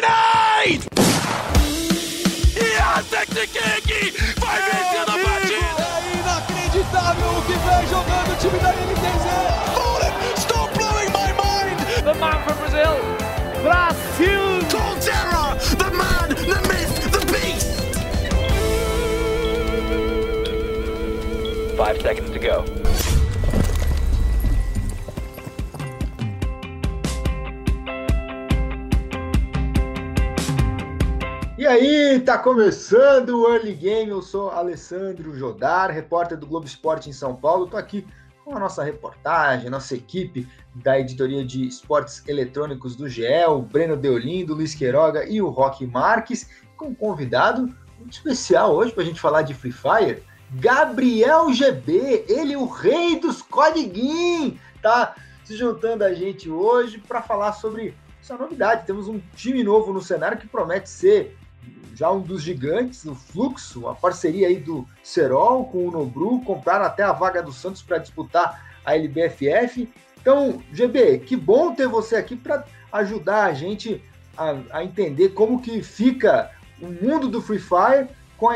Grenade! Yes, King vai vencer a partida! É inacreditável o que vem jogando o time da NTZ! Fallen, stop blowing my mind! The man from Brazil, Brasil! Colterra, the man, the myth, the beast! Five seconds to go. E aí, tá começando o Early Game. Eu sou Alessandro Jodar, repórter do Globo Esporte em São Paulo. Tô aqui com a nossa reportagem, nossa equipe da editoria de esportes eletrônicos do GE, o Breno Deolindo, Luiz Queiroga e o Roque Marques, com um convidado muito especial hoje para a gente falar de Free Fire, Gabriel GB, ele o rei dos codiguinhos, tá se juntando a gente hoje para falar sobre essa novidade. Temos um time novo no cenário que promete ser já um dos gigantes, o Fluxo, a parceria aí do Serol com o Nobru, compraram até a vaga do Santos para disputar a LBFF. Então, GB, que bom ter você aqui para ajudar a gente a, a, entender como que fica o mundo do Free Fire com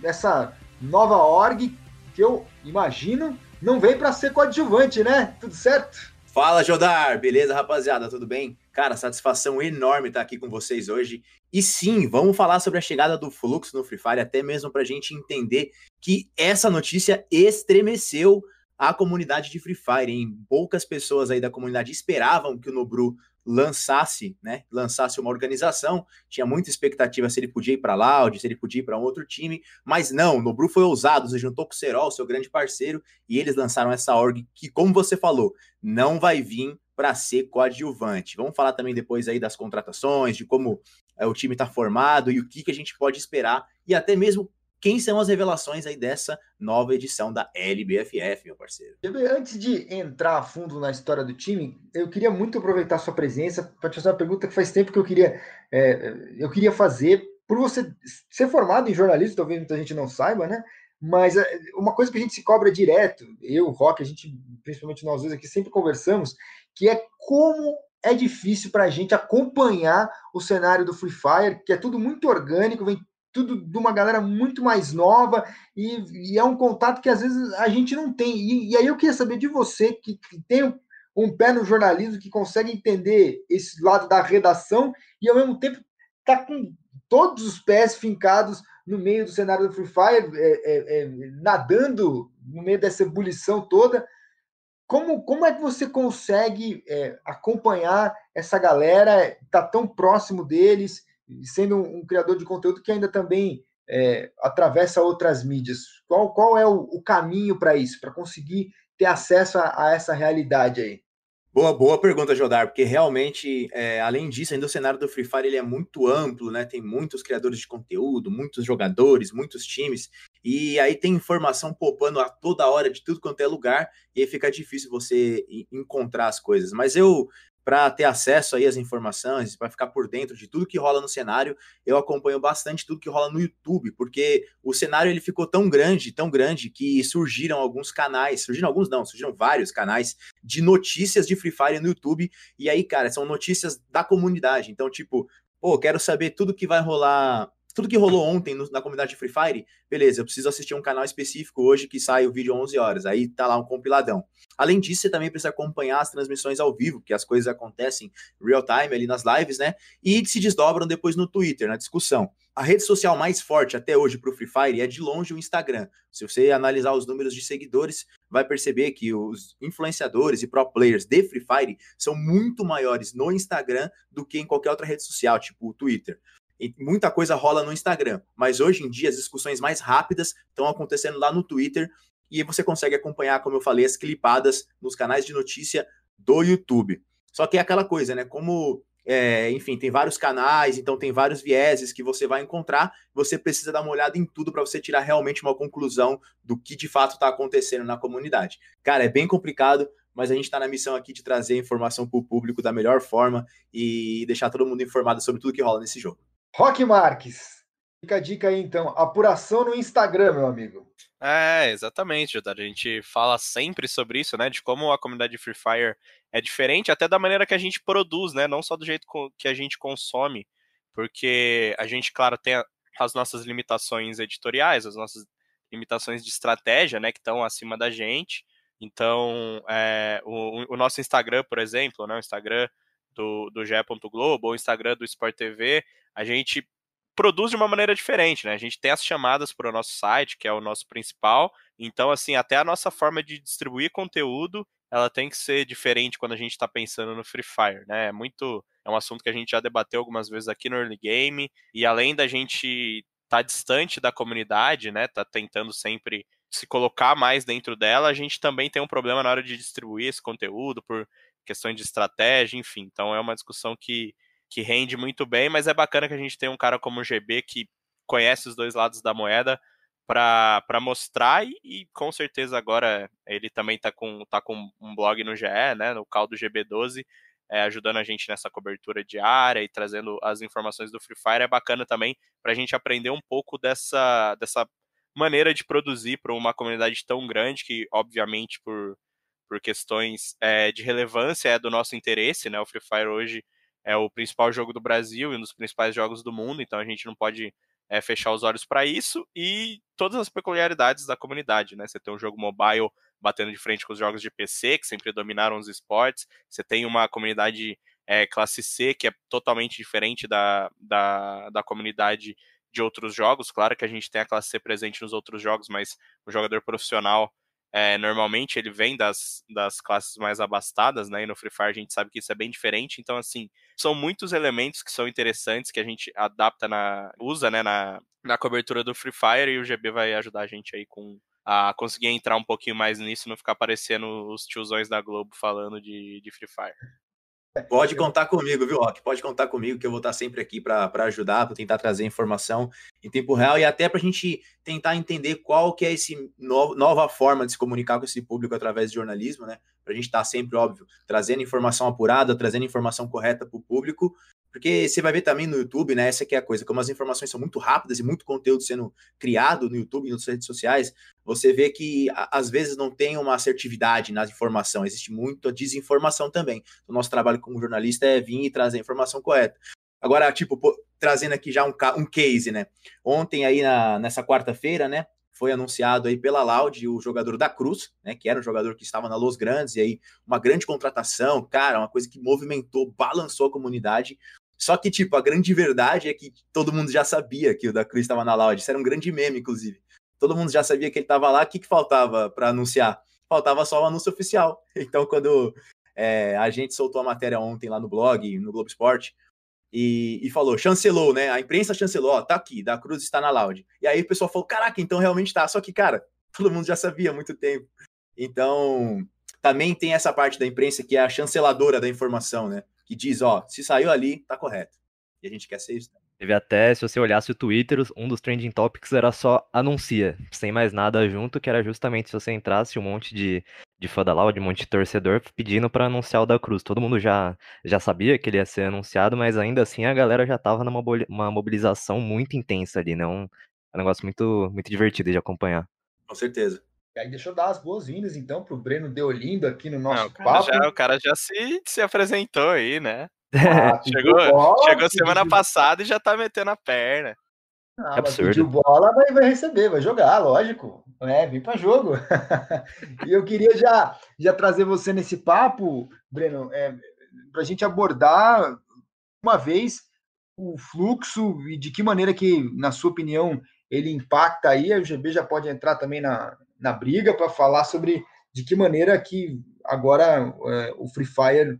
essa nova org que eu imagino não vem para ser coadjuvante, né? Tudo certo? Fala, Jodar! Beleza, rapaziada? Tudo bem? Cara, satisfação enorme estar aqui com vocês hoje. E sim, vamos falar sobre a chegada do fluxo no Free Fire, até mesmo para a gente entender que essa notícia estremeceu a comunidade de Free Fire. Em poucas pessoas aí da comunidade esperavam que o Nobru lançasse, né, lançasse uma organização, tinha muita expectativa se ele podia ir para Loud, se ele podia ir para um outro time, mas não, o Nobru foi ousado, se juntou com o Serol, seu grande parceiro, e eles lançaram essa org que, como você falou, não vai vir para ser coadjuvante. Vamos falar também depois aí das contratações, de como é, o time está formado e o que, que a gente pode esperar, e até mesmo quem são as revelações aí dessa nova edição da LBFF, meu parceiro? Antes de entrar a fundo na história do time, eu queria muito aproveitar sua presença para te fazer uma pergunta que faz tempo que eu queria, é, eu queria fazer. Por você ser formado em jornalismo, talvez muita gente não saiba, né? Mas é, uma coisa que a gente se cobra direto, eu, Rock, a gente, principalmente nós dois aqui, sempre conversamos, que é como é difícil para a gente acompanhar o cenário do Free Fire, que é tudo muito orgânico, vem tudo de uma galera muito mais nova e, e, é um contato que às vezes a gente não tem. E, e aí eu queria saber de você que, que tem um, um, pé no jornalismo, que consegue entender esse lado da redação e ao mesmo tempo tá com todos os pés fincados no meio do cenário do Free Fire, é, é, é, nadando no meio dessa ebulição toda. Como, como é que você consegue é, acompanhar essa galera, tá tão próximo deles? Sendo um, um, criador de conteúdo que ainda também é, atravessa outras mídias. Qual, qual é o, o caminho para isso, para conseguir ter acesso a, a, essa realidade aí? Boa, boa pergunta, Jodar, porque realmente, é, além disso, ainda o cenário do Free Fire ele é muito amplo, né? Tem muitos criadores de conteúdo, muitos jogadores, muitos times, e aí tem informação popando a toda hora de tudo quanto é lugar, e aí fica difícil você encontrar as coisas. Mas eu para ter acesso aí às informações, para ficar por dentro de tudo que rola no cenário, eu acompanho bastante tudo que rola no YouTube, porque o cenário ele ficou tão grande, tão grande que surgiram alguns canais, surgiram alguns não, surgiram vários canais de notícias de Free Fire no YouTube, e aí, cara, são notícias da comunidade. Então, tipo, pô, quero saber tudo que vai rolar tudo que rolou ontem no, na comunidade de Free Fire, beleza, eu preciso assistir um canal específico hoje que sai o vídeo 11 horas, aí tá lá um compiladão. Além disso, você também precisa acompanhar as transmissões ao vivo, que as coisas acontecem real time ali nas lives, né? E se desdobram depois no Twitter, na discussão. A rede social mais forte até hoje para o Free Fire é de longe o Instagram. Se você analisar os números de seguidores, vai perceber que os influenciadores e pro players de Free Fire são muito maiores no Instagram do que em qualquer outra rede social, tipo o Twitter. Muita coisa rola no Instagram, mas hoje em dia as discussões mais rápidas estão acontecendo lá no Twitter e você consegue acompanhar, como eu falei, as clipadas nos canais de notícia do YouTube. Só que é aquela coisa, né? Como, é, enfim, tem vários canais, então tem vários vieses que você vai encontrar, você precisa dar uma olhada em tudo para você tirar realmente uma conclusão do que de fato está acontecendo na comunidade. Cara, é bem complicado, mas a gente está na missão aqui de trazer informação para o público da melhor forma e deixar todo mundo informado sobre tudo que rola nesse jogo. Rock Marques, fica a dica aí então, apuração no Instagram, meu amigo. É, exatamente. A gente fala sempre sobre isso, né? De como a comunidade de Free Fire é diferente, até da maneira que a gente produz, né? Não só do jeito que a gente consome porque a gente, claro, tem as nossas limitações editoriais, as nossas limitações de estratégia, né, que estão acima da gente. Então, é, o, o, nosso Instagram, por exemplo, né, o Instagram do, do GE. Globo ou Instagram do Sport TV, a gente produz de uma maneira diferente, né? A gente tem as chamadas para o nosso site, que é o nosso principal. Então, assim, até a nossa forma de distribuir conteúdo, ela tem que ser diferente quando a gente está pensando no Free Fire, né? É muito, é um assunto que a gente já debateu algumas vezes aqui no Early Game e além da gente estar tá distante da comunidade, né? Tá tentando sempre se colocar mais dentro dela, a gente também tem um problema na hora de distribuir esse conteúdo por questões de estratégia, enfim. Então é uma discussão que que rende muito bem, mas é bacana que a gente tenha um cara como o GB que conhece os dois lados da moeda para mostrar e, e, com certeza agora ele também está com, tá com um blog no GE, né, no Caldo GB12, é, ajudando a gente nessa cobertura diária e trazendo as informações do Free Fire. É bacana também para a gente aprender um pouco dessa, dessa maneira de produzir para uma comunidade tão grande que, obviamente, por, por questões é, de relevância é do nosso interesse, né? O Free Fire hoje é o principal jogo do Brasil e um dos principais jogos do mundo, então a gente não pode é, fechar os olhos para isso e todas as peculiaridades da comunidade, né? Você tem um jogo mobile batendo de frente com os jogos de PC, que sempre dominaram os esportes, você tem uma comunidade é, classe C, que é totalmente diferente da, da, da comunidade de outros jogos. Claro que a gente tem a classe C presente nos outros jogos, mas o jogador profissional é, normalmente ele vem das, das classes mais abastadas, né? E no Free Fire a gente sabe que isso é bem diferente. Então, assim, são muitos elementos que são interessantes que a gente adapta na. usa, né, na, na cobertura do Free Fire e o GB vai ajudar a gente aí com a conseguir entrar um pouquinho mais nisso e não ficar parecendo os tiozões da Globo falando de, de Free Fire. Pode contar comigo, viu, Rock? Pode contar comigo que eu vou estar sempre aqui para ajudar, para tentar trazer informação em tempo real e até para a gente tentar entender qual que é essa no, nova forma de se comunicar com esse público através de jornalismo, né? Para a gente estar sempre, óbvio, trazendo informação apurada, trazendo informação correta para o público, porque você vai ver também no YouTube, né? Essa que é a coisa, como as informações são muito rápidas e muito conteúdo sendo criado no YouTube e nas redes sociais, você vê que às vezes não tem uma assertividade na informação, existe muita desinformação também. O nosso trabalho como jornalista é vir e trazer a informação correta. Agora, tipo, pô, trazendo aqui já um, um case, né? Ontem aí na, nessa quarta-feira, né? foi anunciado aí pela Loud o jogador da Cruz, né, que era um jogador que estava na Los Grandes, e aí uma grande contratação, cara, uma coisa que movimentou, balançou a comunidade. Só que, tipo, a grande verdade é que todo mundo já sabia que o da Cruz estava na Loud. Isso era um grande meme, inclusive. Todo mundo já sabia que ele estava lá. O que, que faltava para anunciar? Faltava só o anúncio oficial. Então, quando é, a gente soltou a matéria ontem lá no blog, no Globo Esporte, e, e, falou, chancelou, né? A imprensa chancelou, ó, tá aqui, da Cruz está na Loud. E aí o pessoal falou, caraca, então realmente tá. Só que, cara, todo mundo já sabia há muito tempo. Então, também tem essa parte da imprensa que é a chanceladora da informação, né? Que diz, ó, se saiu ali, tá correto. E a gente quer ser isso. Teve até, se você olhasse o Twitter, um dos trending topics era só anuncia, sem mais nada junto, que era justamente se você entrasse um monte de, de fã da Loud, um monte de torcedor pedindo para anunciar o da Cruz. Todo mundo já, já sabia que ele ia ser anunciado, mas ainda assim a galera já tava numa uma mobilização muito intensa ali, né? Um, um negócio muito, muito divertido de acompanhar. Com certeza. E aí, deixa eu dar as boas-vindas, então, para o Breno Deolindo aqui no nosso Não, o papo. Já, o cara já se, se apresentou aí, né? Ah, chegou bola, chegou semana pediu... passada e já tá metendo a perna. Ah, é absurdo. Pediu bola, vai, vai receber, vai jogar, lógico. É, vim para jogo. e eu queria já, já trazer você nesse papo, Breno, é, para a gente abordar uma vez o fluxo e de que maneira que, na sua opinião, ele impacta aí. A UGB já pode entrar também na, na briga para falar sobre de que maneira que agora é, o Free Fire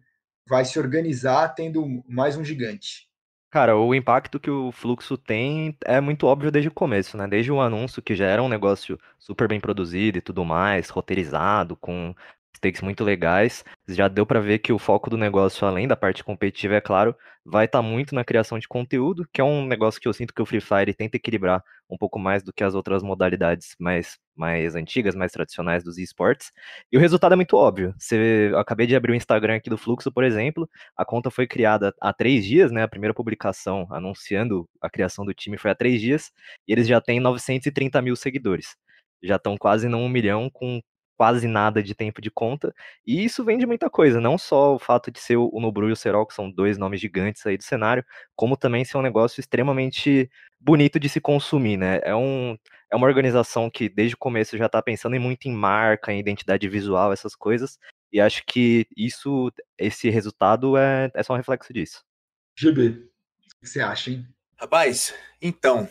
vai se organizar tendo mais um gigante. Cara, o impacto que o fluxo tem é muito óbvio desde o começo, né? Desde o anúncio, que já era um negócio super bem produzido e tudo mais, roteirizado, com stakes muito legais. Já deu para ver que o foco do negócio, além da parte competitiva, é claro, vai estar tá muito na criação de conteúdo, que é um negócio que eu sinto que o Free Fire tenta equilibrar um pouco mais do que as outras modalidades mais, mais antigas, mais tradicionais dos esportes. E o resultado é muito óbvio. Você, eu acabei de abrir o Instagram aqui do Fluxo, por exemplo. A conta foi criada há três dias, né? A primeira publicação anunciando a criação do time foi há três dias, e eles já têm 930 mil seguidores já estão quase no 1 milhão com quase nada de tempo de conta, e isso vem de muita coisa, não só o fato de ser o Nobru e o Serol, que são dois nomes gigantes aí do cenário, como também ser um negócio extremamente bonito de se consumir, né? É, um, é uma organização que desde o começo já está pensando em muito em marca, em identidade visual, essas coisas, e acho que isso, esse resultado é, é só um reflexo disso. GB, o que você acha, hein? Rapaz, então,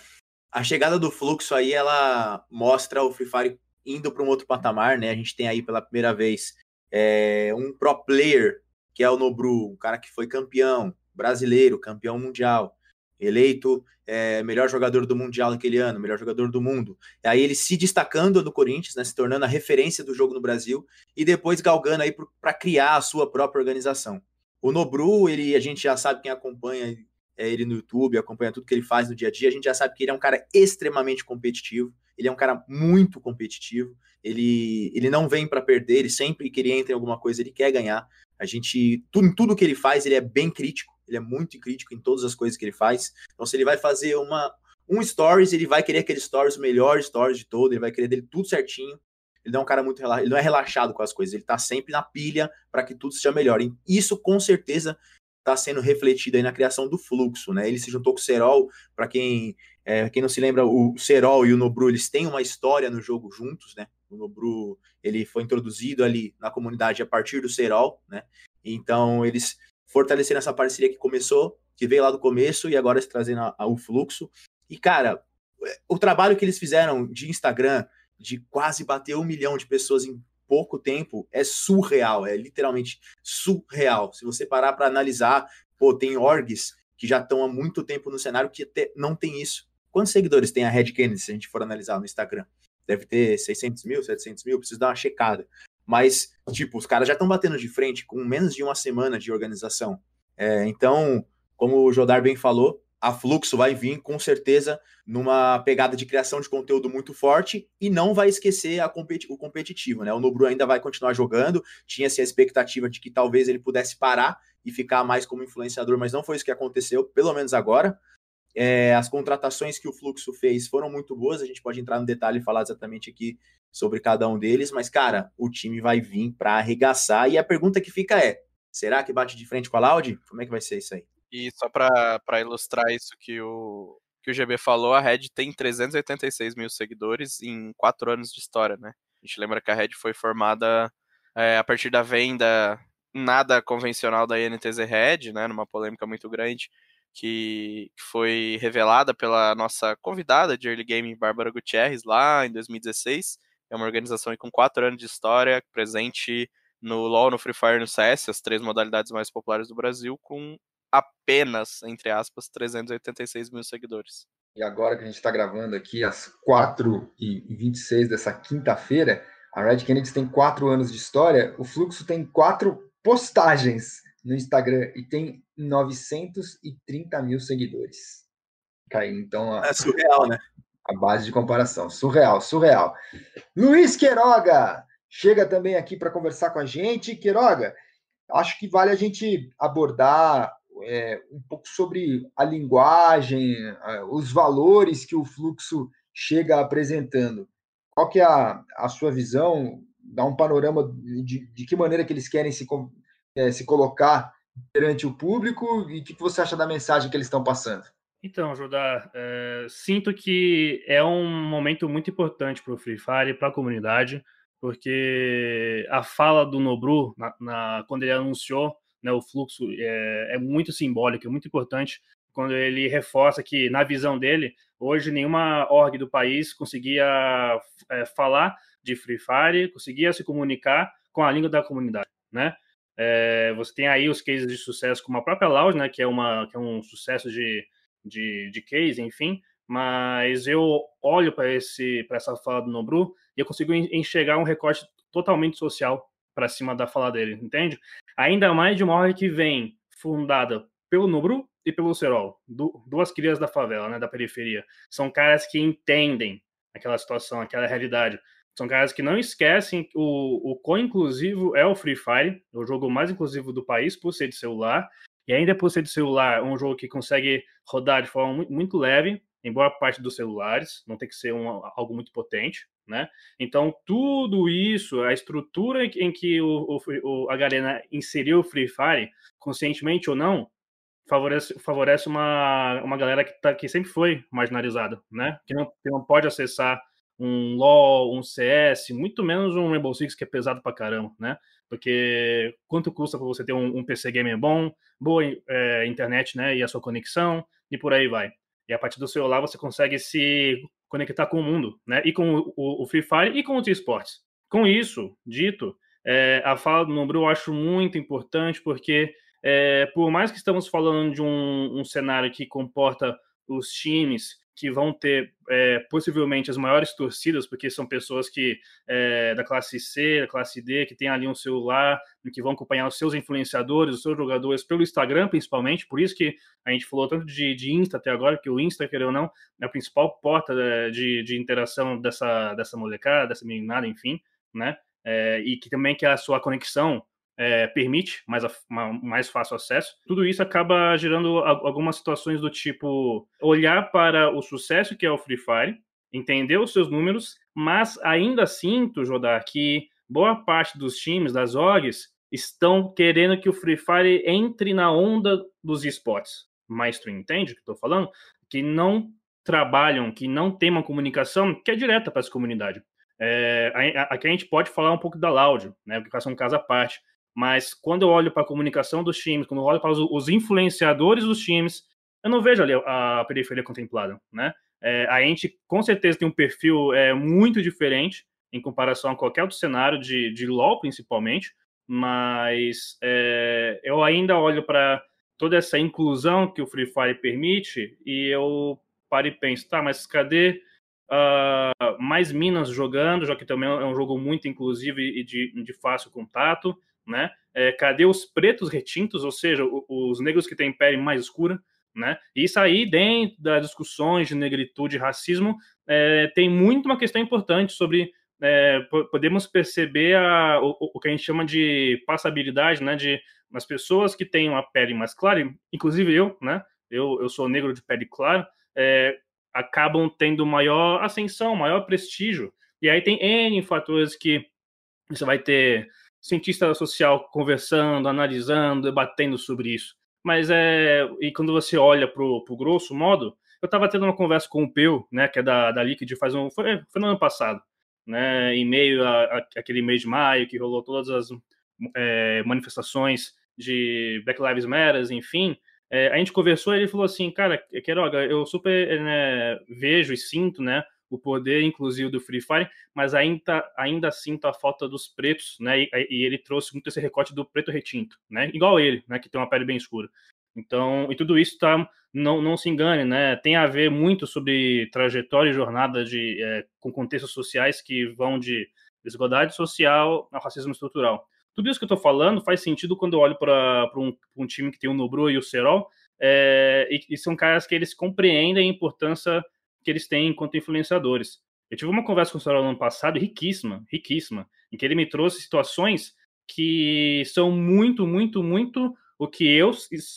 a chegada do fluxo aí, ela mostra o Free Fire indo para um outro patamar, né? A gente tem aí pela primeira vez é, um pro player, que é o Nobru, um cara que foi campeão brasileiro, campeão mundial, eleito é, melhor jogador do Mundial naquele ano, melhor jogador do mundo. E aí ele se destacando no Corinthians, né, se tornando a referência do jogo no Brasil, e depois galgando aí para criar a sua própria organização. O Nobru, ele, a gente já sabe quem acompanha é, ele no YouTube, acompanha tudo que ele faz no dia a dia, a gente já sabe que ele é um cara extremamente competitivo, ele é um cara muito competitivo, ele, ele não vem para perder, ele sempre que ele entra em alguma coisa, ele quer ganhar. A gente, tudo, tudo que ele faz, ele é bem crítico, ele é muito crítico em todas as coisas que ele faz. Então, se ele vai fazer uma, um stories, ele vai querer aquele stories, o melhor stories de todo, ele vai querer dele tudo certinho. Ele não é um cara muito ele não é relaxado com as coisas, ele tá sempre na pilha para que tudo seja melhor. E isso com certeza está sendo refletido aí na criação do fluxo, né? Ele se juntou com o Serol, para quem, é, quem não se lembra, o Serol e o Nobru, eles têm uma história no jogo juntos, né? O Nobru, ele foi introduzido ali na comunidade a partir do Serol, né? Então, eles fortaleceram essa parceria que começou, que veio lá do começo e agora se trazendo o fluxo. E, cara, o trabalho que eles fizeram de Instagram, de quase bater um milhão de pessoas em pouco tempo é surreal, é literalmente surreal. Se você parar para analisar, pô, tem orgs que já estão há muito tempo no cenário que até não tem isso. Quantos seguidores tem a Red Kennedy, se a gente for analisar no Instagram? Deve ter 600 mil, 700 mil, preciso dar uma checada. Mas, tipo, os caras já estão batendo de frente com menos de uma semana de organização. É, então, como o Jodar bem falou, a Fluxo vai vir com certeza numa pegada de criação de conteúdo muito forte e não vai esquecer competi o competitivo, né? O Nobru ainda vai continuar jogando, tinha-se a expectativa de que talvez ele pudesse parar e ficar mais como influenciador, mas não foi isso que aconteceu, pelo menos agora. É, as contratações que o Fluxo fez foram muito boas, a gente pode entrar no detalhe e falar exatamente aqui sobre cada um deles, mas, cara, o time vai vir para arregaçar e a pergunta que fica é: será que bate de frente com a Loud? Como é que vai ser isso aí? E só para ilustrar isso que o, que o GB falou, a Red tem 386 mil seguidores em quatro anos de história, né? A gente lembra que a Red foi formada é, a partir da venda nada convencional da INTZ Red, né? Numa polêmica muito grande, que, que foi revelada pela nossa convidada de early game, Bárbara Gutierrez, lá em 2016. É uma organização com quatro anos de história, presente no LoL, no Free Fire e no CS, as três modalidades mais populares do Brasil, com apenas, entre aspas, 386 mil seguidores. E agora que a gente está gravando aqui, às 4h26 dessa quinta-feira, a Red Kennedy tem quatro anos de história, o Fluxo tem quatro postagens no Instagram e tem 930 mil seguidores. Caiu, então. A, é surreal, né? A base de comparação. Surreal, surreal. Luiz Queiroga chega também aqui para conversar com a gente. Queiroga, acho que vale a gente abordar é, um pouco sobre a linguagem, os valores que o fluxo chega apresentando. Qual que é a, a sua visão? Dá um panorama de, de que maneira que eles querem se, é, se colocar perante o público e o que você acha da mensagem que eles estão passando? Então, Judá, é, sinto que é um momento muito importante para o Free Fire, para a comunidade, porque a fala do Nobru, na, na, quando ele anunciou né, o fluxo é, é muito simbólico, é muito importante quando ele reforça que, na visão dele, hoje nenhuma org do país conseguia é, falar de Free Fire, conseguia se comunicar com a língua da comunidade, né? É, você tem aí os cases de sucesso como a própria Loud, né, que é, uma, que é um sucesso de, de, de case, enfim, mas eu olho para essa fala do Nobru e eu consigo enxergar um recorte totalmente social para cima da fala dele, entende? Ainda mais de uma org que vem fundada pelo Nubru e pelo Serol, duas crias da favela, né, da periferia. São caras que entendem aquela situação, aquela realidade. São caras que não esquecem o, o quão inclusivo é o Free Fire, o jogo mais inclusivo do país, por ser de celular. E ainda por ser de celular, um jogo que consegue rodar de forma muito, muito leve, em boa parte dos celulares, não tem que ser um, algo muito potente, né? Então, tudo isso, a estrutura em que o, o, a galera inseriu o Free Fire, conscientemente ou não, favorece, favorece uma, uma galera que, tá, que sempre foi marginalizada, né? Que não, que não pode acessar um LoL, um CS, muito menos um Rainbow Six que é pesado pra caramba, né? Porque quanto custa para você ter um, um, PC gamer bom, boa é, internet, né? E a sua conexão, e por aí vai. E a partir do celular você consegue se conectar com o mundo, né? E com o, o Free Fire e com os esportes. Com isso dito, é, a fala do Nobru eu acho muito importante porque é, por mais que estamos falando de um, um, cenário que comporta os times que vão ter é, possivelmente as maiores torcidas, porque são pessoas que é, da classe C, da classe D, que tem ali um celular, que vão acompanhar os seus influenciadores, os seus jogadores pelo Instagram, principalmente. Por isso que a gente falou tanto de, de Insta até agora, que o Insta, querendo ou não, é a principal porta é, de, de interação dessa, dessa molecada, dessa meninada, enfim, né? É, e que também que a sua conexão é, permite mais, mais fácil acesso. Tudo isso acaba gerando algumas situações do tipo olhar para o sucesso que é o Free Fire, entender os seus números, mas ainda sinto, Jodar, que boa parte dos times, das orgs, estão querendo que o Free Fire entre na onda dos esportes. Mas tu entende o que estou falando? Que não trabalham, que não tem uma comunicação que é direta para essa comunidade. É, aqui a gente pode falar um pouco da Loud, né, porque é um caso à parte. Mas quando eu olho para a comunicação dos times, quando eu olho para os, influenciadores dos times, eu não vejo ali a, a periferia contemplada, né? É, a gente com certeza tem um perfil é, muito diferente em comparação a qualquer outro cenário de, de LoL, principalmente, mas é, eu ainda olho para toda essa inclusão que o Free Fire permite e eu paro e penso, tá, mas cadê uh, mais minas jogando, já que também é um jogo muito inclusivo e de, de fácil contato, né? É, cadê os pretos retintos, ou seja, os negros que têm pele mais escura, né? Isso aí, dentro das discussões de negritude e racismo, é, tem muito uma questão importante sobre é, podemos perceber a, o, o, que a gente chama de passabilidade, né? De as pessoas que têm uma pele mais clara, inclusive eu, né? Eu, eu sou negro de pele clara, é, acabam tendo maior ascensão, maior prestígio. E aí tem N fatores que você vai ter cientista social conversando, analisando, debatendo sobre isso. Mas é. E quando você olha para o grosso modo, eu estava tendo uma conversa com o Peu, né, que é da, da Liquid, faz um. Foi, foi no ano passado, né, em meio a, a, aquele mês de maio, que rolou todas as é, manifestações de Black Lives Matter, enfim. É, a gente conversou e ele falou assim, cara, Queiroga, eu super né, vejo e sinto, né, o poder, inclusive, do Free Fire, mas ainda, ainda sinto a falta dos pretos, né? E, e, ele trouxe muito esse recorte do preto retinto, né? Igual ele, né? Que tem uma pele bem escura. Então, e tudo isso tá, não, não se engane, né? Tem a ver muito sobre trajetória e jornada de, é, com contextos sociais que vão de desigualdade social ao racismo estrutural. Tudo isso que eu estou falando faz sentido quando eu olho para um, um, time que tem o Nobru e o Serol, é, e, e, são caras que eles compreendem a importância que eles têm enquanto influenciadores. Eu tive uma conversa com o senhor no ano passado, riquíssima, riquíssima, em que ele me trouxe situações que são muito, muito, muito o que eu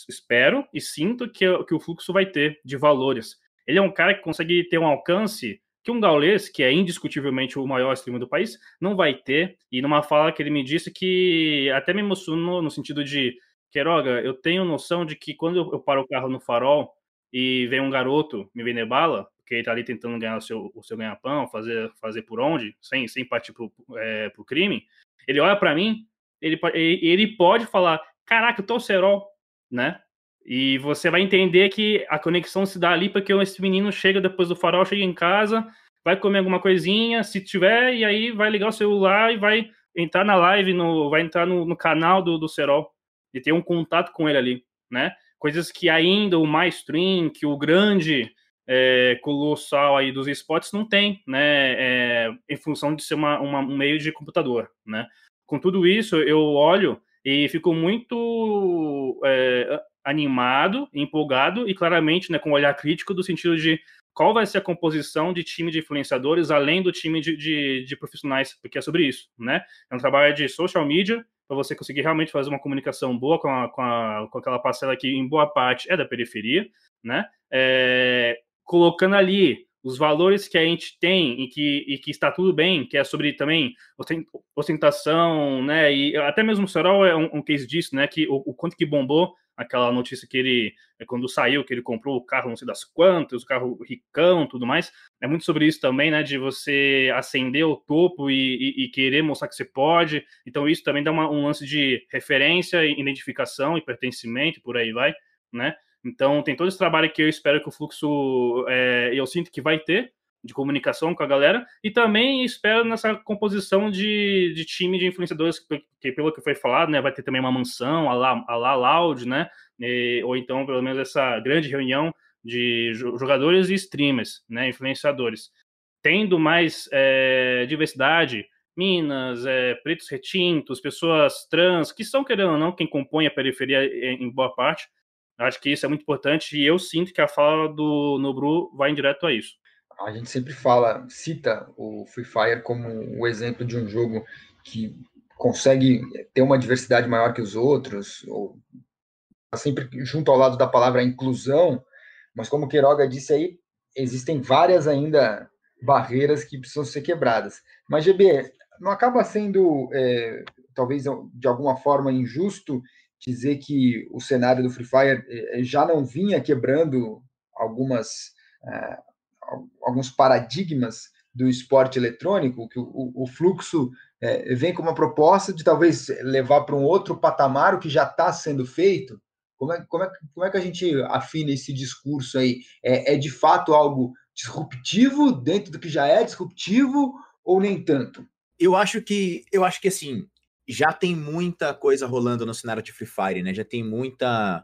espero e sinto que, que o fluxo vai ter de valores. Ele é um cara que consegue ter um alcance que um gaulês, que é indiscutivelmente o maior streamer do país, não vai ter. E numa fala que ele me disse que até me emocionou no sentido de Queiroga, eu tenho noção de que quando eu paro o carro no farol e vem um garoto me vender bala, porque ele tá ali tentando ganhar o seu, o seu ganha-pão, fazer, fazer por onde, sem, sem partir pro, é, pro crime, ele olha para mim, ele, ele pode falar, caraca, eu tô Serol, né? E você vai entender que a conexão se dá ali porque esse menino chega depois do farol, chega em casa, vai comer alguma coisinha, se tiver, e aí vai ligar o celular e vai entrar na live, no, vai entrar no, no canal do, do Serol e ter um contato com ele ali, né? Coisas que ainda o mainstream, que o grande é, colossal aí dos esportes não tem, né, é, em função de ser uma, uma, um meio de computador, né. Com tudo isso, eu olho e fico muito é, animado, empolgado e claramente, né, com um olhar crítico do sentido de qual vai ser a composição de time de influenciadores além do time de, de, de profissionais, porque é sobre isso, né. É um trabalho de social media para você conseguir realmente fazer uma comunicação boa com, a, com, a, com aquela parcela que, em boa parte, é da periferia, né? É, colocando ali os valores que a gente tem e que, e que está tudo bem, que é sobre também ostentação, né? E até mesmo o Sorol é um, um case disso, né? Que o, o, quanto que bombou aquela notícia que ele, é, quando saiu, que ele comprou o carro não sei das quantas, o carro ricão, tudo mais. É muito sobre isso também, né? De você ascender o topo e, e, e querer mostrar que você pode. Então isso também dá uma, um lance de referência, identificação e pertencimento, por aí vai, né? Então, tem todo esse trabalho que eu espero que o fluxo, é, eu sinto que vai ter, de comunicação com a galera, e também espero nessa composição de, de time de influenciadores, que pelo que foi falado, né, vai ter também uma mansão, a lá, a lá Loud, né, e, ou então, pelo menos, essa grande reunião de jogadores e streamers, né, influenciadores. Tendo mais é, diversidade, minas, é, pretos retintos, pessoas trans, que são, querendo ou não, quem compõe a periferia em boa parte, Acho que isso é muito importante e eu sinto que a fala do Nobru vai em direto a isso. A gente sempre fala, cita o Free Fire como o exemplo de um jogo que consegue ter uma diversidade maior que os outros, ou tá sempre junto ao lado da palavra inclusão, mas como Queiroga disse aí, existem várias ainda barreiras que precisam ser quebradas. Mas, GB, não acaba sendo, é, talvez de alguma forma, injusto dizer que o cenário do Free Fire eh, já não vinha quebrando algumas uh, alguns paradigmas do esporte eletrônico, que o, o fluxo uh, vem com uma proposta de talvez levar para um outro patamar o que já está sendo feito. Como é, como, é, como é que a gente afina esse discurso aí? É, é de fato algo disruptivo dentro do que já é disruptivo ou nem tanto? Eu acho que eu acho que assim já tem muita coisa rolando no cenário de Free Fire, né? Já tem muita.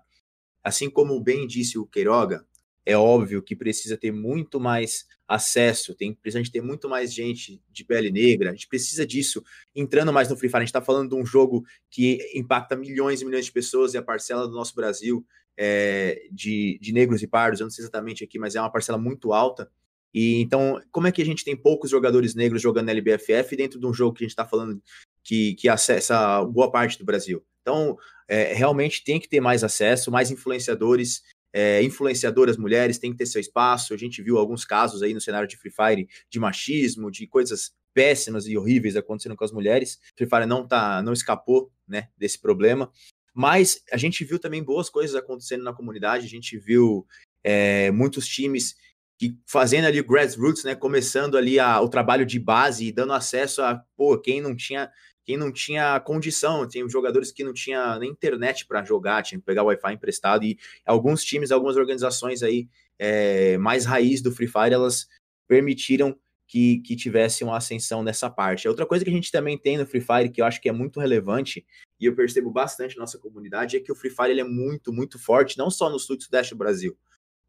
Assim como bem disse o Queiroga, é óbvio que precisa ter muito mais acesso, tem, precisa ter muito mais gente de pele negra, a gente precisa disso entrando mais no Free Fire. A gente está falando de um jogo que impacta milhões e milhões de pessoas e a parcela do nosso Brasil é, de, de negros e pardos, eu não sei exatamente aqui, mas é uma parcela muito alta. E então, como é que a gente tem poucos jogadores negros jogando LBFF dentro de um jogo que a gente está falando que, que acessa boa parte do Brasil. Então, é, realmente tem que ter mais acesso, mais influenciadores, é, influenciadoras mulheres têm que ter seu espaço. A gente viu alguns casos aí no cenário de Free Fire de machismo, de coisas péssimas e horríveis acontecendo com as mulheres. Free Fire não tá, não escapou, né, desse problema. Mas a gente viu também boas coisas acontecendo na comunidade. A gente viu é, muitos times que fazendo ali grassroots, né, começando ali a, o trabalho de base e dando acesso a pô, quem não tinha quem não tinha condição, tem jogadores que não tinha nem internet para jogar, tinha que pegar Wi-Fi emprestado, e alguns times, algumas organizações aí é, mais raiz do Free Fire, elas permitiram que, que tivesse uma ascensão nessa parte. Outra coisa que a gente também tem no Free Fire, que eu acho que é muito relevante, e eu percebo bastante na nossa comunidade, é que o Free Fire ele é muito, muito forte, não só no sul e sudeste do Brasil.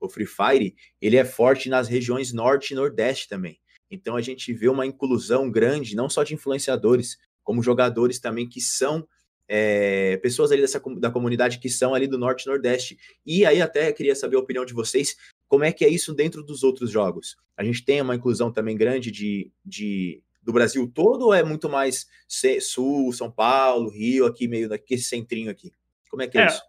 O Free Fire, ele é forte nas regiões norte e nordeste também. Então a gente vê uma inclusão grande, não só de influenciadores, como jogadores também que são é, pessoas ali dessa, da comunidade que são ali do Norte e Nordeste. E aí até queria saber a opinião de vocês, como é que é isso dentro dos outros jogos? A gente tem uma inclusão também grande de, de do Brasil todo ou é muito mais Sul, São Paulo, Rio, aqui meio daqui, centrinho aqui? Como é que é, é isso?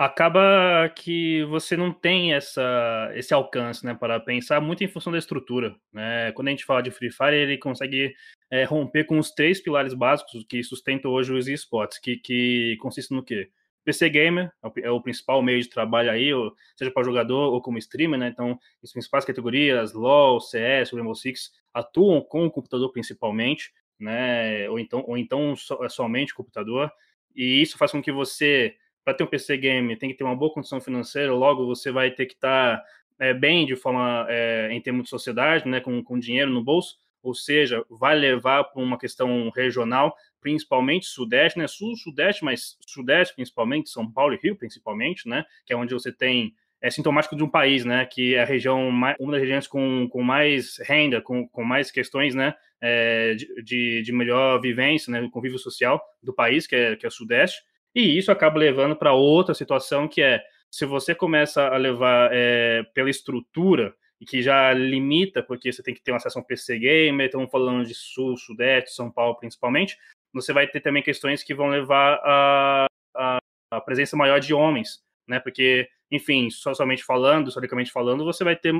Acaba que você não tem essa, esse alcance, né, para pensar muito em função da estrutura, né? Quando a gente fala de Free Fire, ele consegue é, romper com os três pilares básicos que sustentam hoje os esportes, que, que consistem no quê? PC Gamer é o é principal meio de trabalho aí, seja para jogador ou como streamer, né? Então, as principais categorias, LoL, CS, Rainbow Six, atuam com o computador principalmente, né? Ou então, ou então so, somente computador. E isso faz com que você para ter um PC game tem que ter uma boa condição financeira, logo você vai ter que estar tá, é, bem de forma é, em termos de sociedade, né, com, com dinheiro no bolso, ou seja, vai levar para uma questão regional, principalmente sudeste, né, sul, sudeste, mas sudeste principalmente, São Paulo e Rio principalmente, né, que é onde você tem é sintomático de um país, né, que é a região uma das regiões com, com mais renda, com, com mais questões, né, é, de, de melhor vivência, né, convívio social do país, que é, que é o sudeste, e isso acaba levando para outra situação que é se você começa a levar é, pela estrutura e que já limita, porque você tem que ter um acesso a um PC gamer, estamos falando de Sul, Sudeste, São Paulo principalmente, você vai ter também questões que vão levar a, a, a presença maior de homens, né? Porque enfim, socialmente falando, historicamente falando, você vai ter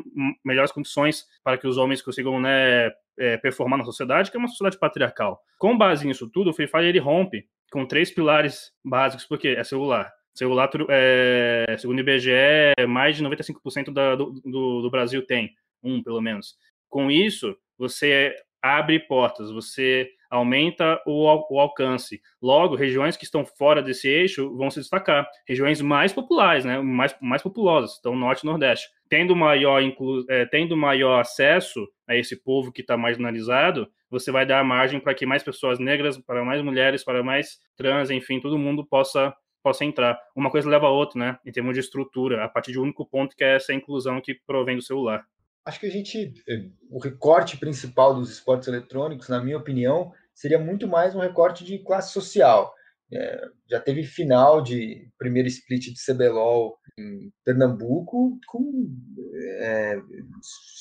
melhores condições para que os homens consigam né, é, performar na sociedade, que é uma sociedade patriarcal. Com base nisso tudo, o Free Fire ele rompe com três pilares básicos, porque é celular. Celular, é, segundo o IBGE, mais de 95% da, do, do, do Brasil tem, um pelo menos. Com isso, você abre portas, você aumenta o, o, alcance. Logo, regiões que estão fora desse eixo vão se destacar. Regiões mais populares, né, mais, mais populosas, então Norte e Nordeste. Tendo maior, inclu, é, tendo maior acesso a esse povo que está marginalizado, você vai dar margem para que mais pessoas negras, para mais mulheres, para mais trans, enfim, todo mundo possa possa entrar. Uma coisa leva a outra, né? Em termos de estrutura, a partir de um único ponto que é essa inclusão que provém do celular. Acho que a gente, eh, o recorte principal dos esportes eletrônicos, na minha opinião, seria muito mais um recorte de classe social. É, já teve final de primeiro split de CBLOL em Pernambuco com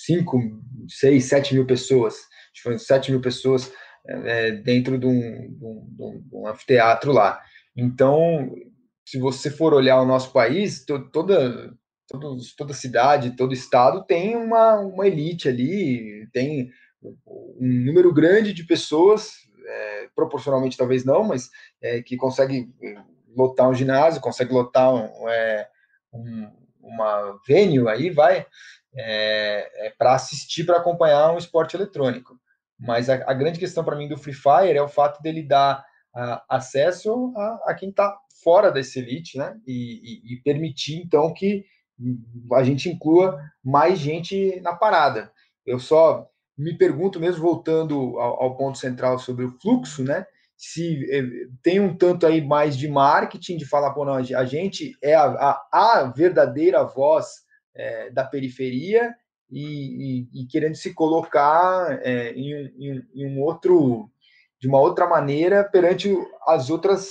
5, 6, 7 mil pessoas. Acho que foram 7 mil pessoas é, dentro de um, de, um, de um, anfiteatro lá. Então, se você for olhar o nosso país, to, toda, todos, toda cidade, todo estado tem uma, uma elite ali, tem um número grande de pessoas é, proporcionalmente talvez não, mas é, que consegue é, lotar um ginásio, consegue lotar um, é, um, uma venue aí, vai, é, é para assistir, para acompanhar um esporte eletrônico. Mas a, a grande questão para mim do Free Fire é o fato dele dar a, acesso a, a quem está fora desse elite, né? E, e, e, permitir então que a gente inclua mais gente na parada. Eu só me pergunto, mesmo voltando ao, ao, ponto central sobre o fluxo, né? Se eh, tem um tanto aí mais de marketing, de falar, pô, não, a gente é a, a, a verdadeira voz é, da periferia e, e, e, querendo se colocar é, em, em, em, um outro, de uma outra maneira perante as outras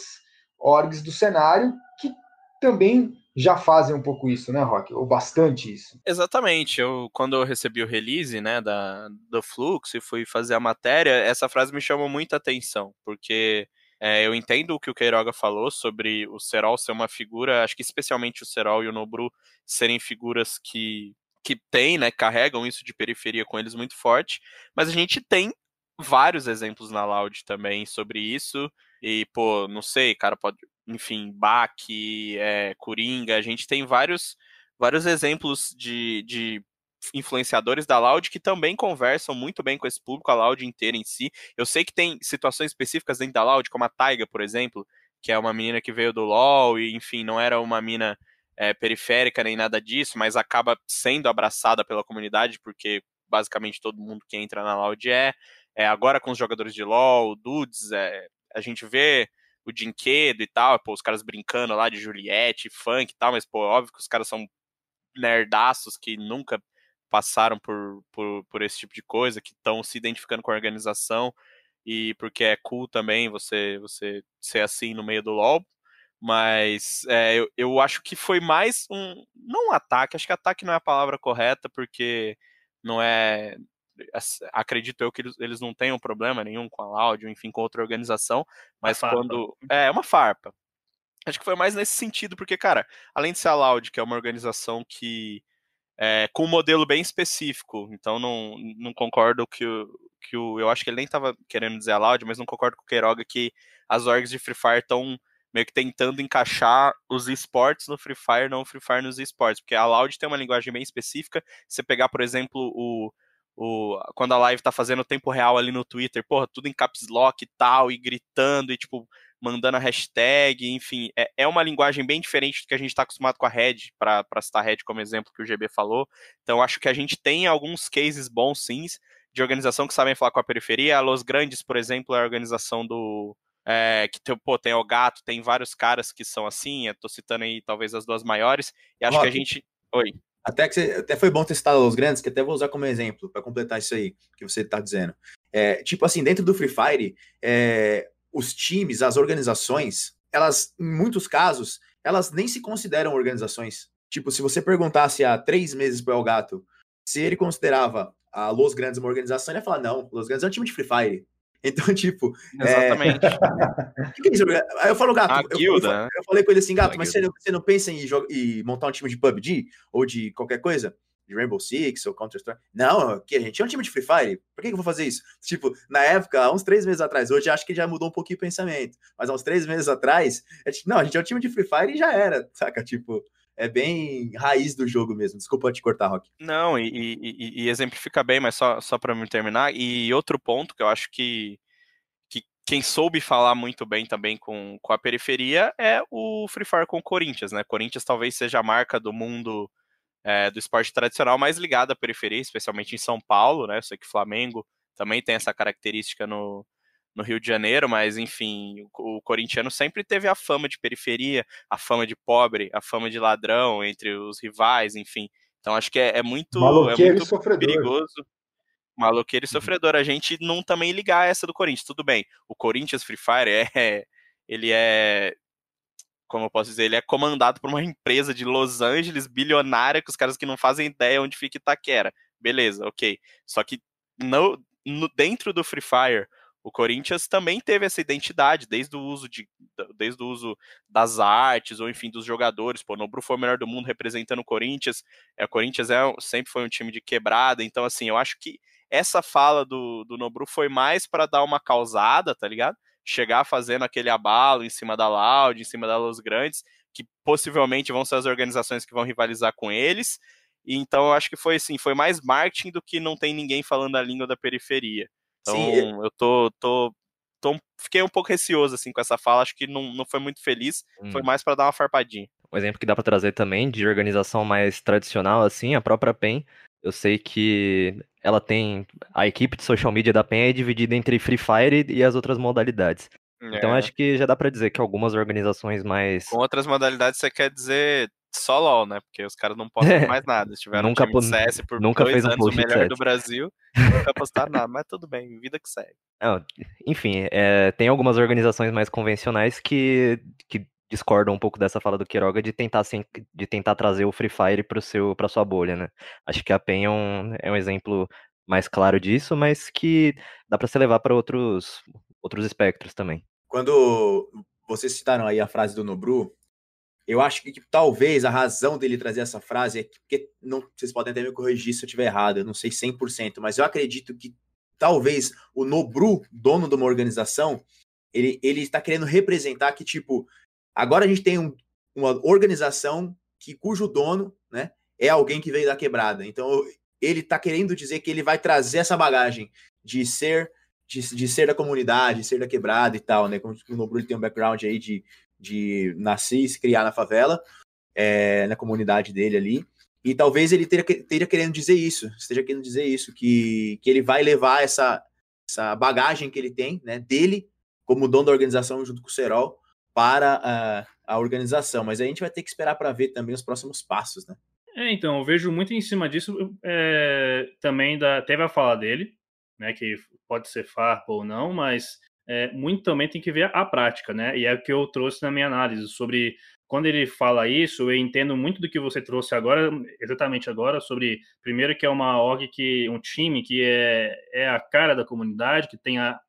orgs do cenário que também já fazem um pouco isso, né, Rock? Ou bastante isso. Exatamente. Eu, quando eu recebi o release, né, da, do Fluxo e fui fazer a matéria, essa frase me chamou muita atenção, porque é, eu entendo o que o Queiroga falou sobre o Serol ser uma figura, acho que especialmente o Serol e o Nobru serem figuras que, que têm, né, carregam isso de periferia com eles muito forte, mas a gente tem vários exemplos na Loud também sobre isso, e, pô, não sei, cara, pode, enfim, Bach, é, Coringa, a gente tem vários, vários exemplos de, de influenciadores da Loud que também conversam muito bem com esse público, a Loud inteira em si. Eu sei que tem situações específicas dentro da Loud, como a Taiga, por exemplo, que é uma menina que veio do LoL e, enfim, não era uma mina é, periférica nem nada disso, mas acaba sendo abraçada pela comunidade, porque basicamente todo mundo que entra na Loud é. é agora com os jogadores de LoL, Dudes, é, a gente vê o Dinquedo e tal, pô, os caras brincando lá de Juliette, funk e tal, mas, pô, óbvio que os caras são nerdaços que nunca passaram por, por, por esse tipo de coisa, que estão se identificando com a organização e porque é cool também você, você ser assim no meio do LoL, mas é, eu, eu acho que foi mais um, não um ataque, acho que ataque não é a palavra correta, porque não é, acredito eu que eles, eles não tenham problema nenhum com a Loud, enfim, com outra organização, mas quando. É, uma farpa. Acho que foi mais nesse sentido, porque, cara, além de ser a Loud, que é uma organização que. É, com um modelo bem específico, então não, não concordo que o, que o. Eu acho que ele nem estava querendo dizer a Loud, mas não concordo com o Queiroga que as orgs de Free Fire estão meio que tentando encaixar os esportes no Free Fire, não o Free Fire nos esportes, porque a Loud tem uma linguagem bem específica. Você pegar, por exemplo, o o, quando a live tá fazendo tempo real ali no Twitter, porra, tudo em caps lock e tal, e gritando, e tipo, mandando a hashtag, enfim, é, é uma linguagem bem diferente do que a gente está acostumado com a Red, para citar a Red como exemplo que o GB falou. Então, acho que a gente tem alguns cases bons, sim, de organização que sabem falar com a periferia. A Los Grandes, por exemplo, é a organização do. É, que tem, pô, tem o Gato, tem vários caras que são assim, eu tô citando aí talvez as duas maiores, e acho que a gente. Oi. Até que você, até foi bom ter citado os grandes, que até vou usar como exemplo para completar isso aí que você está dizendo. É, tipo assim, dentro do Free Fire, é, os times, as organizações, elas, em muitos casos, elas nem se consideram organizações. Tipo, se você perguntasse há três meses para o Gato se ele considerava a Los Grandes uma organização, ele ia falar: não, Los Grandes é um time de Free Fire. Então, tipo. Exatamente. É... que que é isso? Aí eu falo, gato. A eu, guilda, eu, né? eu falei com ele assim, gato, mas você não, você não pensa em, jogar, em montar um time de PUBG? Ou de qualquer coisa? De Rainbow Six ou Counter-Strike? Não, que a gente é um time de Free Fire. Por que, que eu vou fazer isso? Tipo, na época, há uns três meses atrás, hoje acho que já mudou um pouquinho o pensamento. Mas há uns três meses atrás, a gente, não, a gente é um time de Free Fire e já era, saca? Tipo, é bem raiz do jogo mesmo. Desculpa te cortar, Rock. Não, e, e, e exemplifica bem, mas só, só para me terminar. E outro ponto que eu acho que, que quem soube falar muito bem também com, com a periferia é o Free Fire com o Corinthians, né? Corinthians talvez seja a marca do mundo é, do esporte tradicional mais ligada à periferia, especialmente em São Paulo, né? Eu sei que Flamengo também tem essa característica no, no Rio de Janeiro, mas enfim, o, o corintiano sempre teve a fama de periferia, a fama de pobre, a fama de ladrão entre os rivais, enfim. Então acho que é, é muito, é muito perigoso. Maloqueiro e sofredor. A gente não também ligar essa do Corinthians. Tudo bem, o Corinthians Free Fire é. Ele é como eu posso dizer, ele é comandado por uma empresa de Los Angeles bilionária, com os caras que não fazem ideia onde fica Itaquera. Beleza, ok. Só que no, no, dentro do Free Fire, o Corinthians também teve essa identidade, desde o uso de, desde o uso das artes, ou enfim, dos jogadores. Pô, Nobru foi o melhor do mundo representando o Corinthians. É, o Corinthians é, sempre foi um time de quebrada, então assim, eu acho que essa fala do, do Nobru foi mais para dar uma causada, tá ligado? chegar fazendo aquele abalo em cima da Loud, em cima da Los Grandes, que possivelmente vão ser as organizações que vão rivalizar com eles. Então eu acho que foi assim, foi mais marketing do que não tem ninguém falando a língua da periferia. Então Sim. eu tô, tô, tô, fiquei um pouco receoso assim com essa fala, acho que não, não foi muito feliz, hum. foi mais para dar uma farpadinha. Um exemplo que dá para trazer também de organização mais tradicional assim, a própria PEN, eu sei que ela tem. A equipe de social media da PEN é dividida entre Free Fire e as outras modalidades. Então, é. Então acho que já dá para dizer que algumas organizações mais. Com outras modalidades você quer dizer só LOL, né? Porque os caras não postam mais nada. Eles tiveram nunca um time CS por nunca dois fez um anos, o melhor do Brasil, nunca postaram nada. Mas tudo bem, vida que segue. Não, enfim, é, tem algumas organizações mais convencionais que, que discordam um pouco dessa fala do Quiroga de tentar, de tentar trazer o Free Fire para sua bolha, né? Acho que a PEN é um, é um exemplo mais claro disso, mas que dá para se levar para outros, outros espectros também. Quando vocês citaram aí a frase do Nobru, eu acho que, que, talvez a razão dele trazer essa frase é que, porque não, vocês podem até me corrigir se eu estiver errado, eu não sei 100%, mas eu acredito que talvez o Nobru, dono de uma organização, ele, ele está querendo representar que, tipo, Agora a gente tem um, uma organização que cujo dono, né, é alguém que veio da quebrada. Então ele está querendo dizer que ele vai trazer essa bagagem de ser de, de ser da comunidade, de ser da quebrada e tal, né? Como o Nobru tem um background aí de, de nascer e se criar na favela, é, na comunidade dele ali. E talvez ele esteja, querendo dizer isso, esteja querendo dizer isso, que, que ele vai levar essa, essa bagagem que ele tem, né, dele, como dono da organização junto com o Serol, para a, a organização. Mas a gente vai ter que esperar para ver também os próximos passos, né? É, então, eu vejo muito em cima disso é, também da. Teve a fala dele, né? Que pode ser farpa ou não, mas é, muito também tem que ver a prática, né? E é o que eu trouxe na minha análise sobre quando ele fala isso, eu entendo muito do que você trouxe agora, exatamente agora, sobre primeiro que é uma org que um time que é, é a cara da comunidade, que tem a,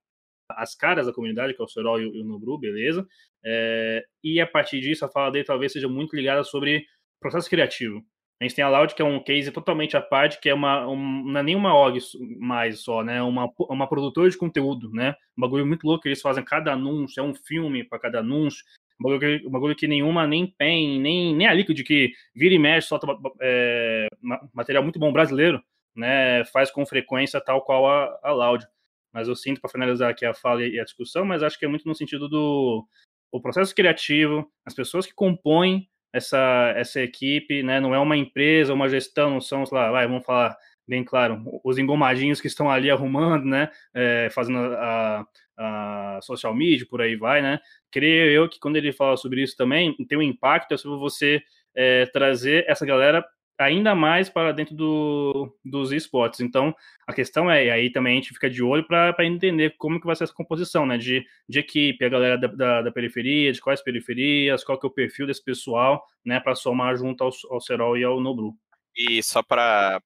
as caras da comunidade, que é o Sorol e o Nobru, beleza? É, e a partir disso, a fala dele talvez seja muito ligada sobre processo criativo. A gente tem a Loud, que é um case totalmente à parte, que é uma, um, não é nenhuma org mais só, né? Uma, uma produtora de conteúdo, né? Um bagulho muito louco, eles fazem cada anúncio, é um filme para cada anúncio. Um bagulho, que, um bagulho que nenhuma, nem PEN, nem, nem a Liquid, que vira e mexe, solta é, material muito bom brasileiro, né? Faz com frequência tal qual a, a Loud. Mas eu sinto, para finalizar aqui a fala e a discussão, mas acho que é muito no sentido do o processo criativo, as pessoas que compõem essa, essa equipe, né? Não é uma empresa, uma gestão, não são, lá, vai, vamos falar bem claro, os engomadinhos que estão ali arrumando, né? É, fazendo a, a, social media, por aí vai, né? Creio eu que quando ele fala sobre isso também, tem um impacto é sobre você é, trazer essa galera ainda mais para dentro do, dos esportes. Então, a questão é, aí também a gente fica de olho para entender como que vai ser essa composição, né, de, de equipe, a galera da, da, da, periferia, de quais periferias, qual que é o perfil desse pessoal, né, para somar junto ao, ao Serol e ao Nobru. E só para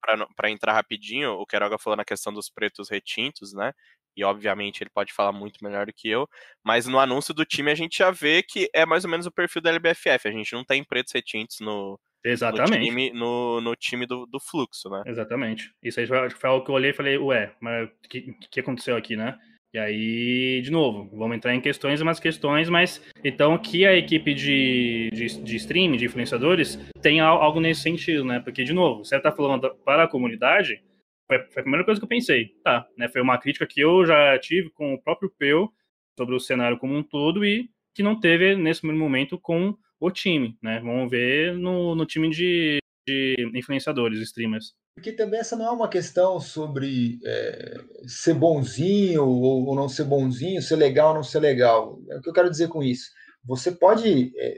entrar rapidinho, o Queiroga falou na questão dos pretos retintos, né? e obviamente ele pode falar muito melhor do que eu, mas no anúncio do time a gente já vê que é mais ou menos o perfil da LBFF. A gente não tem pretos retintos no, Exatamente. no time, no, no time do, do fluxo, né? Exatamente. Isso aí foi, foi algo que eu olhei e falei, ué, mas o que, que aconteceu aqui, né? E aí, de novo, vamos entrar em questões e mais questões, mas então que a equipe de, de, de streaming, de influenciadores, tenha algo nesse sentido, né? Porque, de novo, você está falando para a comunidade, foi, foi, a primeira coisa que eu pensei. Tá, né? Foi uma crítica que eu já tive com o próprio Peu sobre o cenário como um todo e que não teve nesse primeiro momento com o time, né? Vamos ver no, no time de, de influenciadores, streamers. Porque também essa não é uma questão sobre é, ser bonzinho ou, ou, não ser bonzinho, ser legal ou não ser legal. É o que eu quero dizer com isso. Você pode é,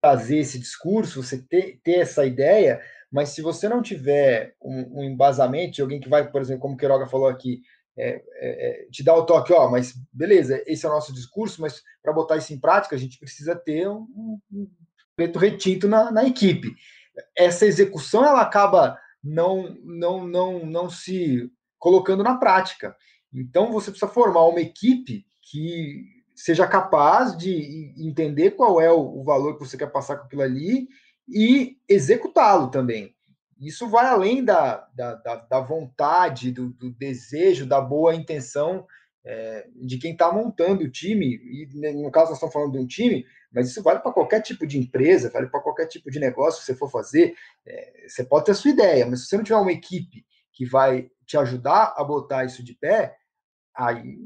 fazer esse discurso, você ter, ter, essa ideia, mas se você não tiver um, um embasamento alguém que vai, por exemplo, como o Queiroga falou aqui, é, é, é te dá o toque, ó, mas beleza, esse é o nosso discurso, mas para botar isso em prática, a gente precisa ter um, um preto retinto na, na equipe. Essa execução, ela acaba não, não, não, não se colocando na prática. Então você precisa formar uma equipe que seja capaz de entender qual é o, valor que você quer passar com aquilo ali e executá-lo também. Isso vai além da, da, da, da vontade, do, do, desejo, da boa intenção é, de quem está montando o time. E no caso, nós estamos falando de um time mas isso vale para qualquer tipo de empresa, vale para qualquer tipo de negócio que você for fazer. É, você pode ter a sua ideia, mas se você não tiver uma equipe que vai te ajudar a botar isso de pé, aí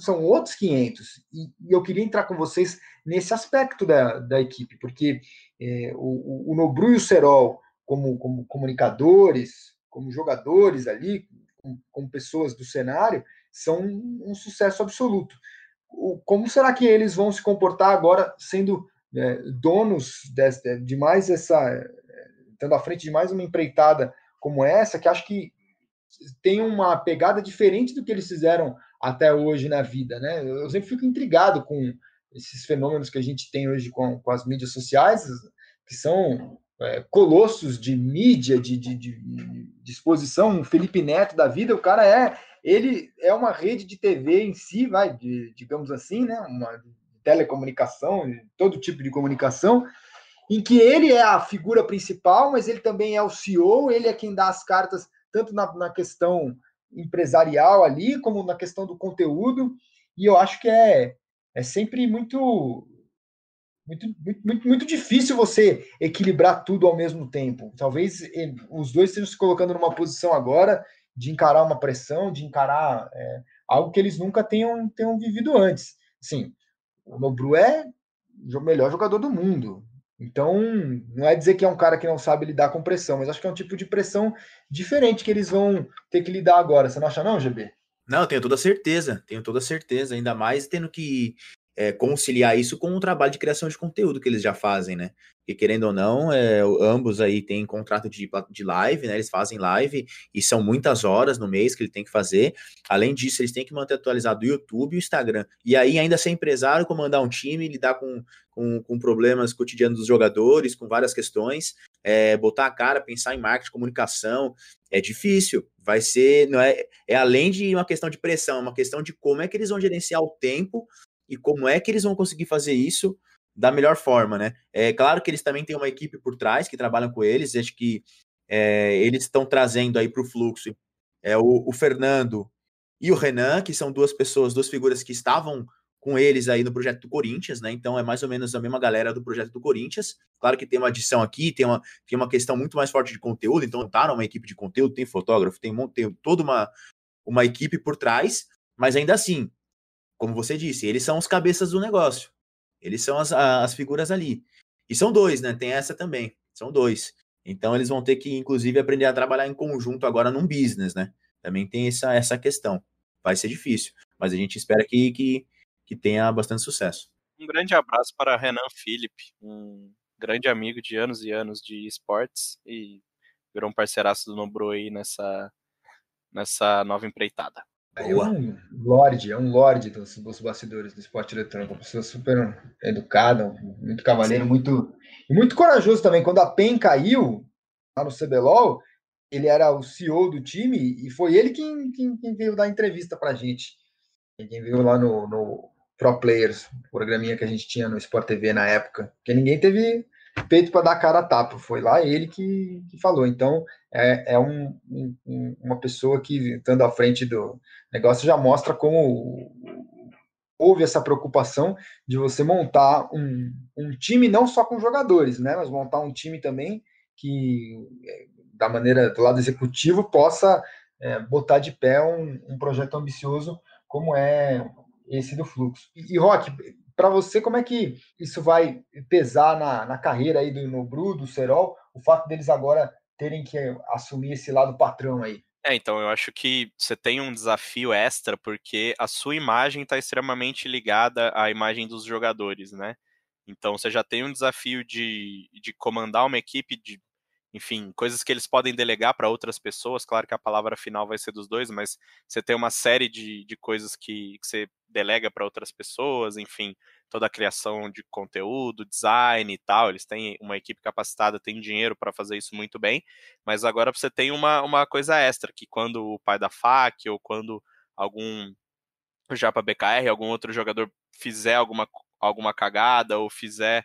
são outros 500. E, e eu queria entrar com vocês nesse aspecto da, da equipe, porque é, o, o Nobru e o Serol, como, como comunicadores, como jogadores ali, como, como pessoas do cenário, são um sucesso absoluto como será que eles vão se comportar agora sendo é, donos de, de mais essa, estando à frente de mais uma empreitada como essa, que acho que tem uma pegada diferente do que eles fizeram até hoje na vida, né? Eu sempre fico intrigado com esses fenômenos que a gente tem hoje com, com as mídias sociais, que são é, colossos de mídia, de, de, de, de exposição, um Felipe Neto da vida, o cara é ele é uma rede de TV em si, vai, de, digamos assim, né, uma telecomunicação, todo tipo de comunicação, em que ele é a figura principal, mas ele também é o CEO, ele é quem dá as cartas tanto na, na questão empresarial ali, como na questão do conteúdo, e eu acho que é, é sempre muito muito, muito, muito difícil você equilibrar tudo ao mesmo tempo. Talvez os dois estejam se colocando numa posição agora de encarar uma pressão, de encarar é, algo que eles nunca tenham, tenham vivido antes. Sim, o Nobru é o melhor jogador do mundo. Então, não é dizer que é um cara que não sabe lidar com pressão, mas acho que é um tipo de pressão diferente que eles vão ter que lidar agora. Você não acha, não, GB? Não, tenho toda certeza, tenho toda certeza, ainda mais tendo que é, conciliar isso com o trabalho de criação de conteúdo que eles já fazem, né? E querendo ou não, é, ambos aí têm contrato de, de live, né? Eles fazem live e são muitas horas no mês que ele tem que fazer. Além disso, eles têm que manter atualizado o YouTube e o Instagram. E aí, ainda ser empresário, comandar um time, lidar com, com, com problemas cotidianos dos jogadores, com várias questões, é, botar a cara, pensar em marketing, comunicação, é difícil. Vai ser, não é, é além de uma questão de pressão, é uma questão de como é que eles vão gerenciar o tempo e como é que eles vão conseguir fazer isso da melhor forma, né? É claro que eles também têm uma equipe por trás que trabalham com eles, acho que é, eles estão trazendo aí para o fluxo é, o, Fernando e o Renan, que são duas pessoas, duas figuras que estavam com eles aí no projeto do Corinthians, né? Então é mais ou menos a mesma galera do projeto do Corinthians. Claro que tem uma adição aqui, tem uma, tem uma questão muito mais forte de conteúdo, então tá uma equipe de conteúdo, tem fotógrafo, tem, tem toda uma, uma equipe por trás, mas ainda assim, como você disse, eles são os cabeças do negócio. Eles são as, as figuras ali. E são dois, né? Tem essa também. São dois. Então eles vão ter que, inclusive, aprender a trabalhar em conjunto agora num business, né? Também tem essa, essa questão. Vai ser difícil, mas a gente espera que, que, que tenha bastante sucesso. Um grande abraço para Renan Felipe, um grande amigo de anos e anos de esportes e virou um parceiraço do Nobro aí nessa, nessa nova empreitada. É um lorde, é um lorde dos, dos bastidores do esporte eletrônico, uma pessoa super educada, muito cavaleiro, muito e muito corajoso também. Quando a PEN caiu lá no CBLOL, ele era o CEO do time e foi ele quem, quem, quem veio dar entrevista pra gente. Ninguém viu lá no, no Pro Players, programinha que a gente tinha no Sport TV na época, porque ninguém teve peito para dar cara a tapa, foi lá ele que, que falou. Então, é, é um, um, uma pessoa que, estando à frente do negócio, já mostra como houve essa preocupação de você montar um, um time não só com jogadores, né, mas montar um time também que, da maneira do lado executivo, possa é, botar de pé um, um projeto ambicioso como é esse do fluxo. E, e Rock, para você, como é que isso vai pesar na, na carreira aí do Nobru, do Serol, o fato deles agora terem que assumir esse lado patrão aí? É, então eu acho que você tem um desafio extra porque a sua imagem está extremamente ligada à imagem dos jogadores, né? Então você já tem um desafio de, de comandar uma equipe de enfim, coisas que eles podem delegar para outras pessoas. Claro que a palavra final vai ser dos dois, mas você tem uma série de, de coisas que, que você delega para outras pessoas, enfim, toda a criação de conteúdo, design e tal. Eles têm uma equipe capacitada, tem dinheiro para fazer isso muito bem, mas agora você tem uma, uma coisa extra, que quando o pai da FAC ou quando algum já para BKR, algum outro jogador fizer alguma, alguma cagada ou fizer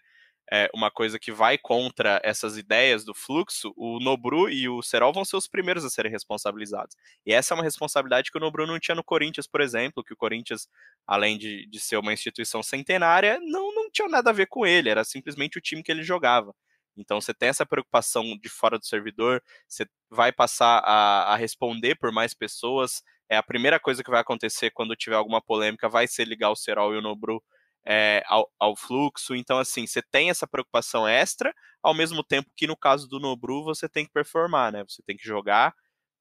é, uma coisa que vai contra essas ideias do fluxo, o Nobru e o Serol vão ser os primeiros a serem responsabilizados. E essa é uma responsabilidade que o Nobru não tinha no Corinthians, por exemplo, que o Corinthians, além de, de ser uma instituição centenária, não, não tinha nada a ver com ele, era simplesmente o time que ele jogava. Então você tem essa preocupação de fora do servidor, você vai passar a, a responder por mais pessoas. É a primeira coisa que vai acontecer quando tiver alguma polêmica, vai ser ligar o Serol e o Nobru é, ao, ao, fluxo. Então, assim, você tem essa preocupação extra, ao mesmo tempo que no caso do Nobru você tem que performar, né? Você tem que jogar,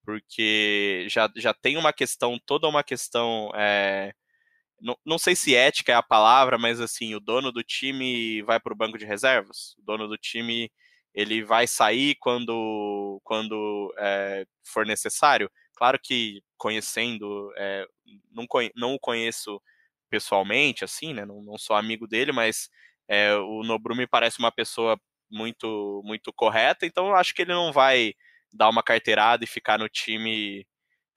porque já, já tem uma questão, toda uma questão. É, não, não sei se ética é a palavra, mas assim, o dono do time vai para o banco de reservas. O dono do time ele vai sair quando, quando é, for necessário. Claro que conhecendo, é, não, não o conheço pessoalmente, assim, né? Não, não sou amigo dele, mas é, o Nobru me parece uma pessoa muito, muito correta, então eu acho que ele não vai dar uma carteirada e ficar no time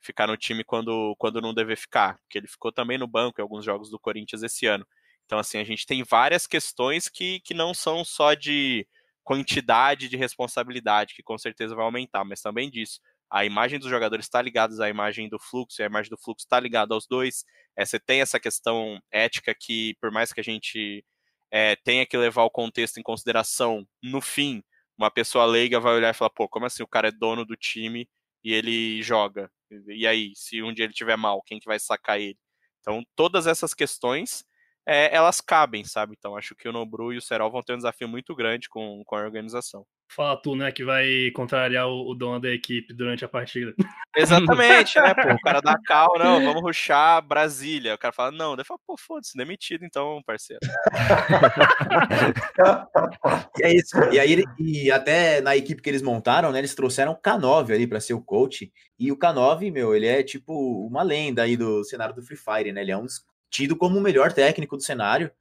ficar no time quando, quando não dever ficar, porque ele ficou também no banco em alguns jogos do Corinthians esse ano. Então, assim, a gente tem várias questões que, que não são só de quantidade de responsabilidade, que com certeza vai aumentar, mas também disso a imagem dos jogadores está ligada à imagem do fluxo, e a imagem do fluxo está ligada aos dois. É, você tem essa questão ética que, por mais que a gente é, tenha que levar o contexto em consideração, no fim, uma pessoa leiga vai olhar e falar, pô, como assim o cara é dono do time e ele joga? E aí, se um dia ele tiver mal, quem que vai sacar ele? Então, todas essas questões, é, elas cabem, sabe? Então, acho que o Nobru e o Serol vão ter um desafio muito grande com, com a organização. Fala tu, né, que vai contrariar o, o dono da equipe durante a partida. Exatamente, né, pô, o cara dá cal, não, vamos ruxar Brasília. O cara fala, não, daí fala, pô, foda-se, demitido então, parceiro. e é isso. E aí, e até na equipe que eles montaram, né, eles trouxeram o K9 ali para ser o coach. E o K9, meu, ele é tipo uma lenda aí do cenário do Free Fire, né? Ele é um tido como o melhor técnico do cenário.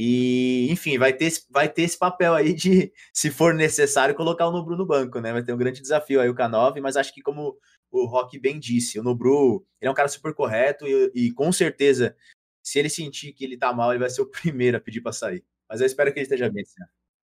E, enfim, vai ter, vai ter esse papel aí de, se for necessário, colocar o Nobru no banco, né? Vai ter um grande desafio aí o K9, mas acho que como o Rock bem disse, o Nobru, ele é um cara super correto e, e com certeza, se ele sentir que ele tá mal, ele vai ser o primeiro a pedir para sair. Mas eu espero que ele esteja bem, sim.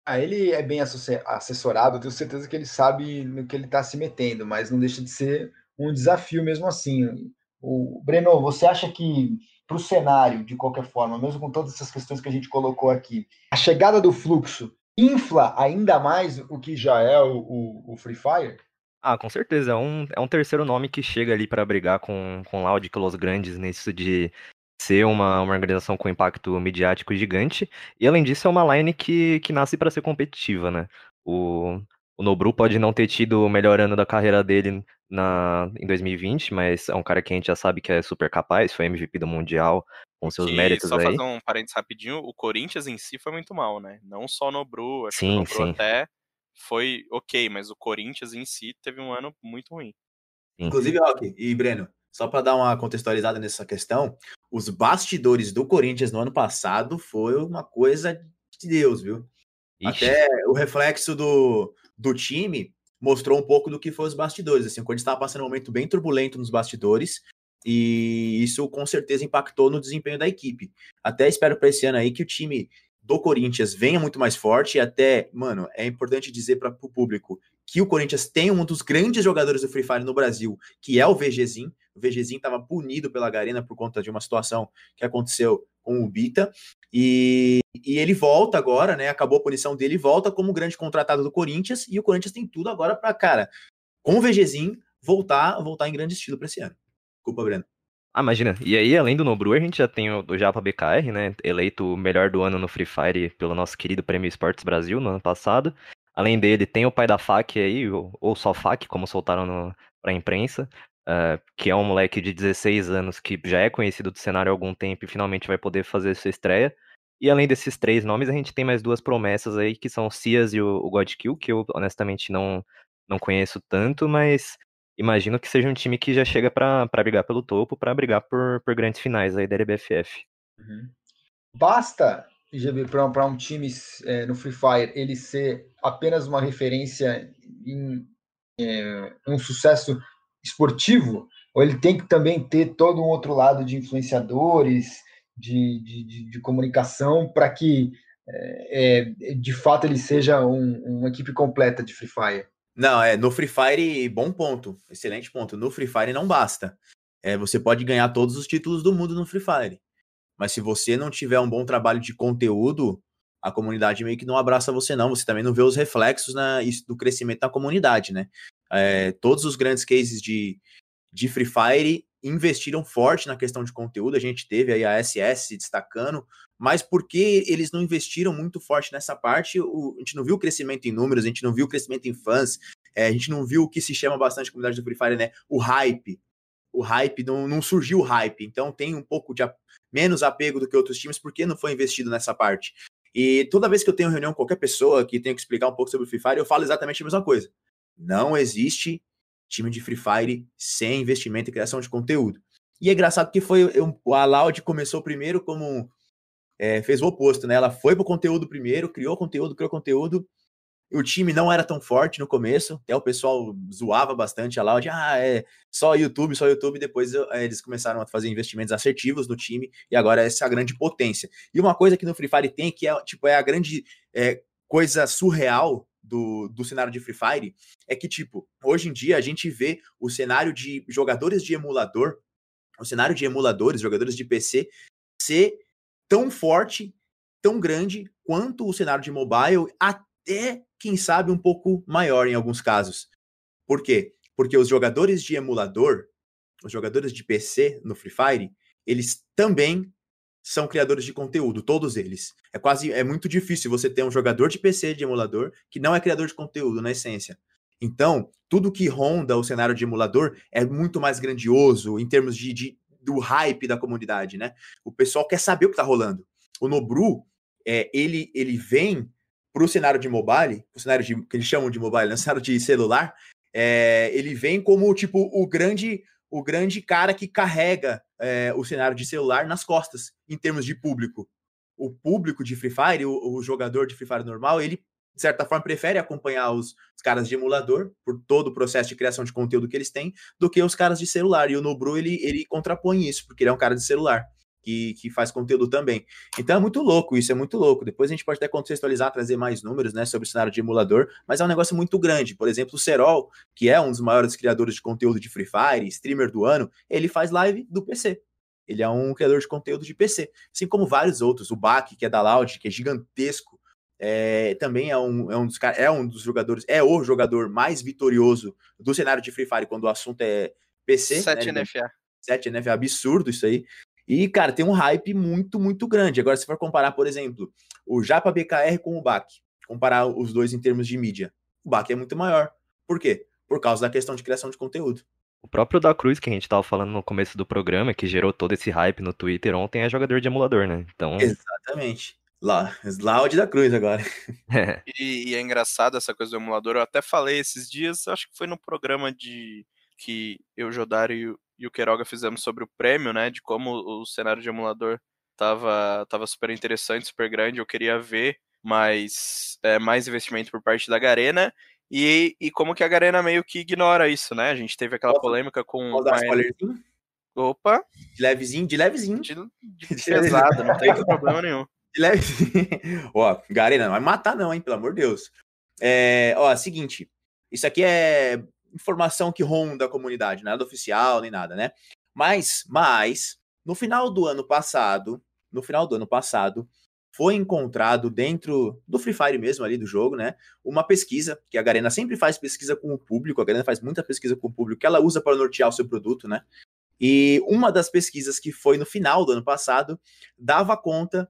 Ah, ele é bem assessorado, tenho certeza que ele sabe no que ele está se metendo, mas não deixa de ser um desafio mesmo assim. O Breno, você acha que para o cenário, de qualquer forma, mesmo com todas essas questões que a gente colocou aqui, a chegada do fluxo infla ainda mais o que já é o, o, o Free Fire? Ah, com certeza. É um, é um terceiro nome que chega ali para brigar com, com Loud e Los Grandes nisso de ser uma, uma organização com impacto midiático gigante. E além disso, é uma line que, que nasce para ser competitiva, né? O, o Nobru pode não ter tido o melhor ano da carreira dele na, em 2020, mas é um cara que a gente já sabe que é super capaz, foi MVP do Mundial, com seus que, méritos só aí. Só fazer um parênteses rapidinho, o Corinthians em si foi muito mal, né? Não só o Nobru, acho sim, que o Nobru sim. até foi ok, mas o Corinthians em si teve um ano muito ruim. Inclusive, Rock e Breno, só para dar uma contextualizada nessa questão, os bastidores do Corinthians no ano passado foi uma coisa de Deus, viu? Ixi. Até o reflexo do, do time mostrou um pouco do que foi os bastidores. Assim, o Corinthians estava passando um momento bem turbulento nos bastidores E isso com certeza impactou no desempenho da equipe. Até espero para esse ano aí que o time do Corinthians venha muito mais forte e até, mano, é importante dizer para o público que o Corinthians tem um dos grandes jogadores do Free Fire no Brasil, que é o VGzinho. O VGzinho estava punido pela Garena por conta de uma situação que aconteceu com o Bita. E, e ele volta agora, né? Acabou a punição dele, volta como grande contratado do Corinthians. E o Corinthians tem tudo agora para, cara, com o VGzinho, voltar, voltar em grande estilo para esse ano. Desculpa, Breno. Ah, imagina. E aí, além do Nobru, a gente já tem o do Japa BKR, né? Eleito o melhor do ano no Free Fire pelo nosso querido Prêmio Esportes Brasil no ano passado. Além dele, tem o pai da FAC aí, ou só FAC, como soltaram no, pra imprensa, uh, que é um moleque de 16 anos que já é conhecido do cenário há algum tempo e finalmente vai poder fazer sua estreia. E além desses três nomes, a gente tem mais duas promessas aí, que são o Cias e o, Godkill, que eu honestamente não, não conheço tanto, mas imagino que seja um time que já chega para brigar pelo topo, para brigar por, por grandes finais aí da LBFF. Uhum. Basta, GB, para um time é, no Free Fire ele ser apenas uma referência em é, um sucesso esportivo, ou ele tem que também ter todo um outro lado de influenciadores, de, de, de comunicação, para que é, é, de fato ele seja um, uma equipe completa de Free Fire? Não, é no Free Fire, bom ponto, excelente ponto. No Free Fire não basta. É, você pode ganhar todos os títulos do mundo no Free Fire, mas se você não tiver um bom trabalho de conteúdo, a comunidade meio que não abraça você, não. Você também não vê os reflexos na, do crescimento da comunidade, né? É, todos os grandes cases de, de Free Fire investiram forte na questão de conteúdo. A gente teve aí a SS se destacando, mas porque eles não investiram muito forte nessa parte, o, a gente não viu o crescimento em números, a gente não viu o crescimento em fãs, é, a gente não viu o que se chama bastante comunidade do Free Fire, né? O hype. O hype, não, não surgiu o hype. Então tem um pouco de a, menos apego do que outros times, porque não foi investido nessa parte. E toda vez que eu tenho reunião com qualquer pessoa que tenha que explicar um pouco sobre o Free Fire, eu falo exatamente a mesma coisa. Não existe time de Free Fire sem investimento e criação de conteúdo. E é engraçado que foi a Loud começou primeiro como é, fez o oposto, né? Ela foi pro conteúdo primeiro, criou conteúdo, criou conteúdo. O time não era tão forte no começo, até o pessoal zoava bastante a Loud, ah, é só YouTube, só YouTube. Depois é, eles começaram a fazer investimentos assertivos no time e agora essa é a grande potência. E uma coisa que no Free Fire tem que é tipo é a grande é, coisa surreal do, do cenário de Free Fire é que, tipo, hoje em dia a gente vê o cenário de jogadores de emulador, o cenário de emuladores, jogadores de PC, ser tão forte, tão grande quanto o cenário de mobile, até, quem sabe, um pouco maior em alguns casos. Por quê? Porque os jogadores de emulador, os jogadores de PC no Free Fire, eles também são criadores de conteúdo, todos eles. É quase é muito difícil você ter um jogador de PC de emulador que não é criador de conteúdo na essência. Então, tudo que ronda o cenário de emulador é muito mais grandioso em termos de, de do hype da comunidade, né? O pessoal quer saber o que tá rolando. O Nobru, é, ele, ele vem pro cenário de mobile, o cenário de, que eles chamam de mobile, né? cenário de celular, é, ele vem como, tipo, o grande o grande cara que carrega é, o cenário de celular nas costas, em termos de público. O público de Free Fire, o, o jogador de Free Fire normal, ele, de certa forma, prefere acompanhar os, os, caras de emulador, por todo o processo de criação de conteúdo que eles têm, do que os caras de celular. E o Nobru, ele, ele contrapõe isso, porque ele é um cara de celular que, que faz conteúdo também. Então é muito louco, isso é muito louco. Depois a gente pode até contextualizar, trazer mais números né, sobre o cenário de emulador, mas é um negócio muito grande. Por exemplo, o Serol, que é um dos maiores criadores de conteúdo de Free Fire, streamer do ano, ele faz live do PC. Ele é um criador de conteúdo de PC, assim como vários outros. O Bak, que é da Loud, que é gigantesco, é, também é um, é, um dos, é um dos jogadores, é o jogador mais vitorioso do cenário de Free Fire quando o assunto é PC. 7 né? NFA. 7 NFA, absurdo isso aí. E, cara, tem um hype muito, muito grande. Agora, se for comparar, por exemplo, o Japa BKR com o BAC, comparar os dois em termos de mídia, o BAC é muito maior. Por quê? Por causa da questão de criação de conteúdo. O próprio da Cruz, que a gente estava falando no começo do programa, que gerou todo esse hype no Twitter ontem, é jogador de emulador, né? Então... Exatamente. Lá, Loud da Cruz agora. É. E, e, é engraçado essa coisa do emulador. Eu até falei esses dias, acho que foi no programa de que eu, Jodário e o Queiroga fizemos sobre o prêmio, né? De como o cenário de emulador tava, tava super interessante, super grande. Eu queria ver mais, é, mais investimento por parte da Garena. E, e como que a Garena meio que ignora isso, né? A gente teve aquela polêmica com. Posso dar spoilerzinho? Opa! De levezinho, de levezinho. De, de pesado, não tem problema nenhum. De levezinho. ó, Garena, não vai matar não, hein, pelo amor de Deus. É, ó, seguinte, isso aqui é informação que ronda a comunidade, nada oficial nem nada, né? Mas, mas, no final do ano passado, no final do ano passado, foi encontrado dentro do Free Fire mesmo ali do jogo, né? Uma pesquisa, que a Garena sempre faz pesquisa com o público, a Garena faz muita pesquisa com o público, que ela usa para nortear o seu produto, né? E uma das pesquisas que foi no final do ano passado dava conta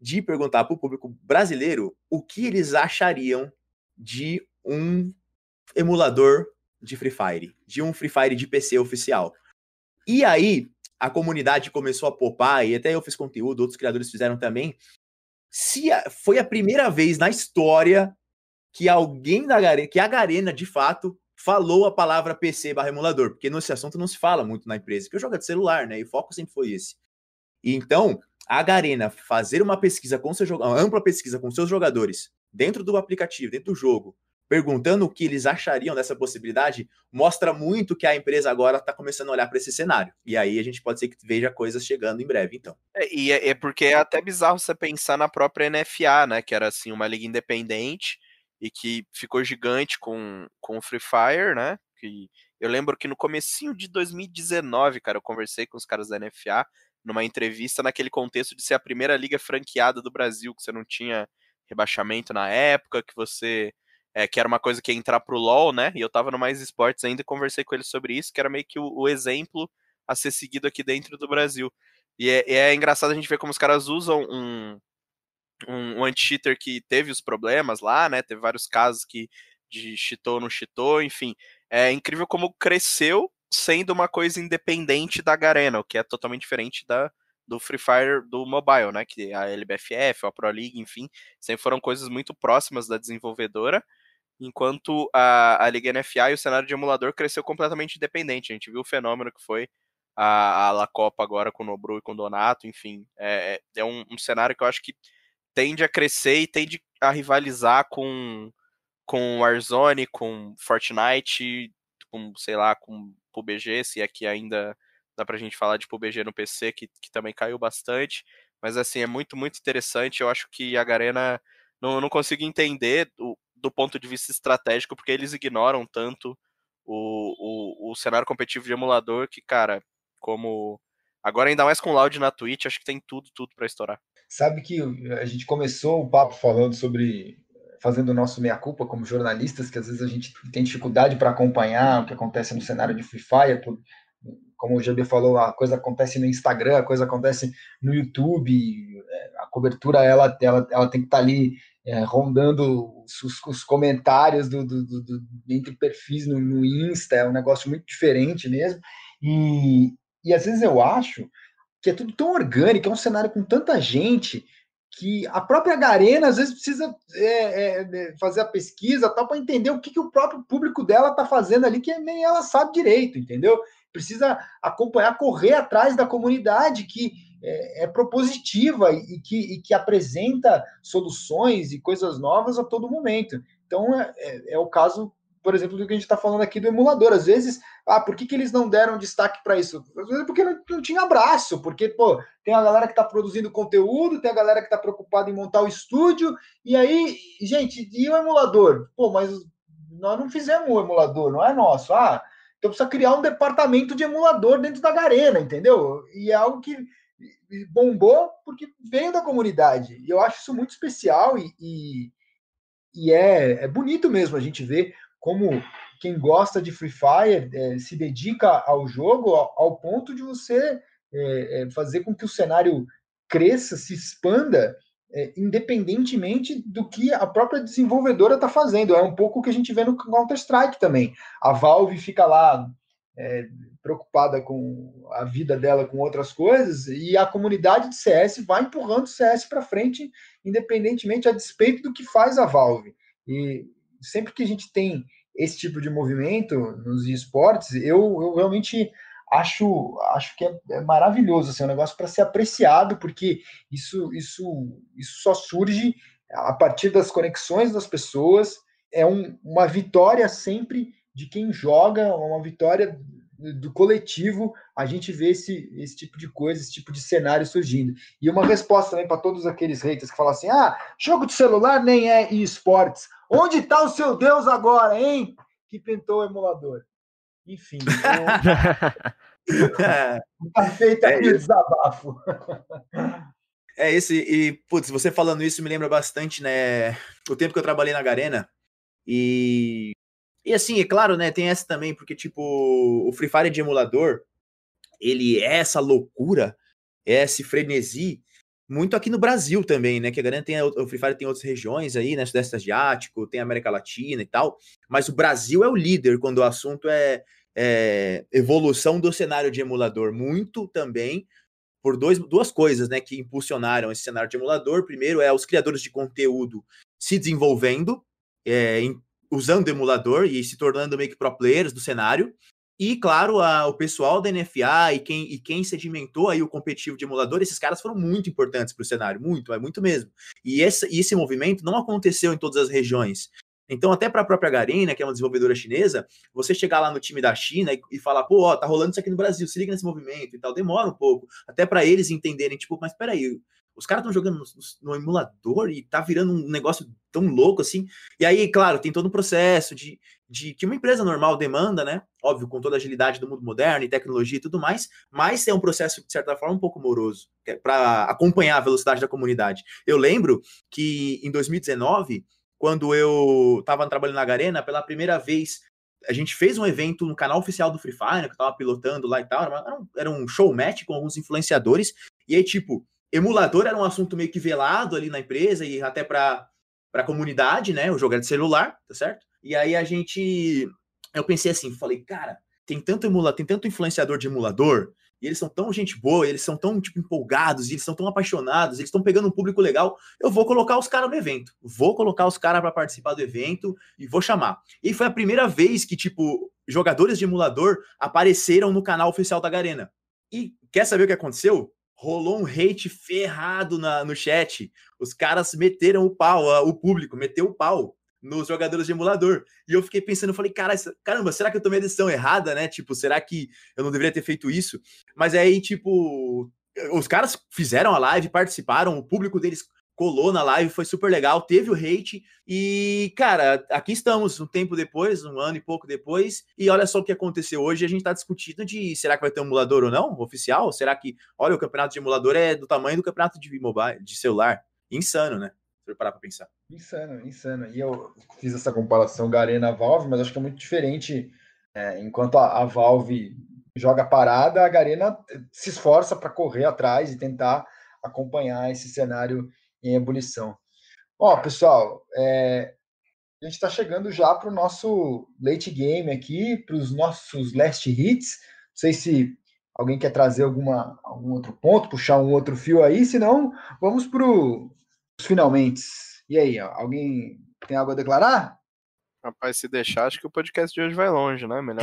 de perguntar para o público brasileiro o que eles achariam de um emulador de Free Fire, de um Free Fire de PC oficial. E aí, a comunidade começou a popar, e até eu fiz conteúdo, outros criadores fizeram também. Se a, foi a primeira vez na história que alguém da Garena, que a Garena, de fato, falou a palavra PC barra emulador, porque nesse assunto não se fala muito na empresa, porque eu jogo de celular, né? E o foco sempre foi esse. Então, a Garena fazer uma pesquisa com seu uma ampla pesquisa com seus jogadores dentro do aplicativo, dentro do jogo, perguntando o que eles achariam dessa possibilidade, mostra muito que a empresa agora está começando a olhar para esse cenário. E aí a gente pode ser que veja coisas chegando em breve, então. É, e é, é, porque é até bizarro você pensar na própria NFA, né? Que era assim, uma liga independente e que ficou gigante com, com o Free Fire, né? Que eu lembro que no comecinho de 2019, cara, eu conversei com os caras da NFA numa entrevista naquele contexto de ser a primeira liga franqueada do Brasil, que você não tinha rebaixamento na época, que você é, que era uma coisa que ia entrar pro LoL, né? E eu tava no Mais Esportes ainda e conversei com ele sobre isso, que era meio que o, o exemplo a ser seguido aqui dentro do Brasil. E é, é, engraçado a gente ver como os caras usam um, um, um anti-cheater que teve os problemas lá, né? Teve vários casos que de cheatou, não cheatou, enfim. É incrível como cresceu sendo uma coisa independente da Garena, o que é totalmente diferente da, do Free Fire do mobile, né? Que a LBFF, a Pro League, enfim, sempre foram coisas muito próximas da desenvolvedora enquanto a, a Liga NFA e o cenário de emulador cresceu completamente independente. A gente viu o fenômeno que foi a, a La Copa agora com o Nobru e com o Donato, enfim. É, é, é um, um, cenário que eu acho que tende a crescer e tende a rivalizar com, com Warzone, com Fortnite, com, sei lá, com PUBG, se aqui ainda dá pra gente falar de PUBG no PC, que, que também caiu bastante. Mas assim, é muito, muito interessante. Eu acho que a Garena não, não consigo entender o, do ponto de vista estratégico, porque eles ignoram tanto o, o, o cenário competitivo de emulador que, cara, como. Agora, ainda mais com o Loud na Twitch, acho que tem tudo, tudo para estourar. Sabe que a gente começou o papo falando sobre fazendo o nosso meia-culpa como jornalistas, que às vezes a gente tem dificuldade para acompanhar o que acontece no cenário de Free Fire. Como o GB falou, a coisa acontece no Instagram, a coisa acontece no YouTube, é, a cobertura ela, ela, ela tem que estar tá ali é, rondando os, os comentários do, do, do, do, entre perfis no, no Insta, é um negócio muito diferente mesmo. E, e às vezes eu acho que é tudo tão orgânico, é um cenário com tanta gente que a própria Garena às vezes precisa é, é, fazer a pesquisa tal para entender o que, que o próprio público dela está fazendo ali, que nem ela sabe direito, entendeu? Precisa acompanhar, correr atrás da comunidade que é, é propositiva e que, e que apresenta soluções e coisas novas a todo momento. Então, é, é, é o caso, por exemplo, do que a gente está falando aqui do emulador. Às vezes, ah, por que, que eles não deram destaque para isso? Às vezes porque não, não, tinha abraço, porque, pô, tem a galera que está produzindo conteúdo, tem a galera que está preocupada em montar o estúdio, e aí, gente, e o emulador? Pô, mas nós não fizemos o emulador, não é nosso. Ah, então precisa criar um departamento de emulador dentro da Garena, entendeu? E é algo que bombou porque veio da comunidade. E eu acho isso muito especial e, e, e é, é, bonito mesmo a gente ver como quem gosta de Free Fire é, se dedica ao jogo ao, ao ponto de você é, é fazer com que o cenário cresça, se expanda, é, independentemente do que a própria desenvolvedora está fazendo. É um pouco o que a gente vê no Counter-Strike também. A Valve fica lá é, preocupada com a vida dela com outras coisas e a comunidade de CS vai empurrando o CS para frente, independentemente a despeito do que faz a Valve. E sempre que a gente tem esse tipo de movimento nos esportes, eu, eu realmente acho acho que é, é maravilhoso, assim, é um negócio para ser apreciado, porque isso, isso, isso só surge a partir das conexões das pessoas, é um, uma vitória sempre de quem joga, uma vitória do coletivo, a gente vê esse, esse tipo de coisa, esse tipo de cenário surgindo. E uma resposta também para todos aqueles haters que falam assim: ah, jogo de celular nem é esportes. Onde está o seu Deus agora, hein? Que pintou o emulador. Enfim. Então... tá feito aqui o desabafo. É esse, e, putz, você falando isso me lembra bastante, né? O tempo que eu trabalhei na Garena. E. E assim, é claro, né? Tem essa também, porque, tipo, o Free Fire de emulador, ele é essa loucura, é esse frenesi, muito aqui no Brasil também, né? Que a Garena tem, o Free Fire tem outras regiões aí, né? Sudeste Asiático, tem América Latina e tal. Mas o Brasil é o líder quando o assunto é, é evolução do cenário de emulador. Muito também por dois, duas coisas né, que impulsionaram esse cenário de emulador. Primeiro é os criadores de conteúdo se desenvolvendo, é, em, usando emulador e se tornando meio que pro players do cenário. E, claro, a, o pessoal da NFA e quem, e quem sedimentou aí o competitivo de emulador, esses caras foram muito importantes para o cenário, muito, é muito mesmo. E esse, e esse movimento não aconteceu em todas as regiões. Então, até para a própria Garena, que é uma desenvolvedora chinesa, você chegar lá no time da China e, e falar, pô, ó, tá rolando isso aqui no Brasil, se liga nesse movimento e tal, demora um pouco, até para eles entenderem, tipo, mas peraí, os caras estão jogando no, no, emulador e tá virando um negócio tão louco assim. E aí, claro, tem todo um processo de, de que uma empresa normal demanda, né? Óbvio, com toda a agilidade do mundo moderno e tecnologia e tudo mais, mas é um processo, de certa forma, um pouco moroso é para acompanhar a velocidade da comunidade. Eu lembro que em 2019 quando eu estava trabalhando na Garena, pela primeira vez, a gente fez um evento no canal oficial do Free Fire, que eu tava pilotando lá e tal, era um, era um show match com alguns influenciadores, e aí, tipo, emulador era um assunto meio que velado ali na empresa e até para a comunidade, né, o jogo era de celular, tá certo? E aí a gente, eu pensei assim, falei, cara, tem tanto emulador, tem tanto influenciador de emulador, e eles são tão gente boa, eles são tão tipo empolgados, eles são tão apaixonados, eles estão pegando um público legal. Eu vou colocar os caras no evento, vou colocar os caras para participar do evento e vou chamar. E foi a primeira vez que tipo jogadores de emulador apareceram no canal oficial da Garena. E quer saber o que aconteceu? Rolou um hate ferrado na, no chat. Os caras meteram o pau, o público meteu o pau nos jogadores de emulador. E eu fiquei pensando, falei, cara, caramba, será que eu tomei a decisão errada, né? Tipo, será que eu não deveria ter feito isso? Mas aí, tipo, os caras fizeram a live, participaram, o público deles colou na live, foi super legal, teve o hate e, cara, aqui estamos um tempo depois, um ano e pouco depois, e olha só o que aconteceu hoje, a gente tá discutindo de será que vai ter um emulador ou não, oficial? Será que, olha, o campeonato de emulador é do tamanho do campeonato de mobile, de celular? Insano, né? Se parar pra pensar. Insano, insano. E eu fiz essa comparação Garena-Valve, mas acho que é muito diferente. É, enquanto a, a, Valve joga parada, a Garena se esforça para correr atrás e tentar acompanhar esse cenário em ebulição. Ó, pessoal, é, a gente está chegando já para o nosso late game aqui, para os nossos last hits. Não sei se alguém quer trazer alguma, algum outro ponto, puxar um outro fio aí, senão vamos para o finalmente. E aí, alguém tem algo a declarar? Rapaz, se deixar, acho que o podcast de hoje vai longe, né? Melhor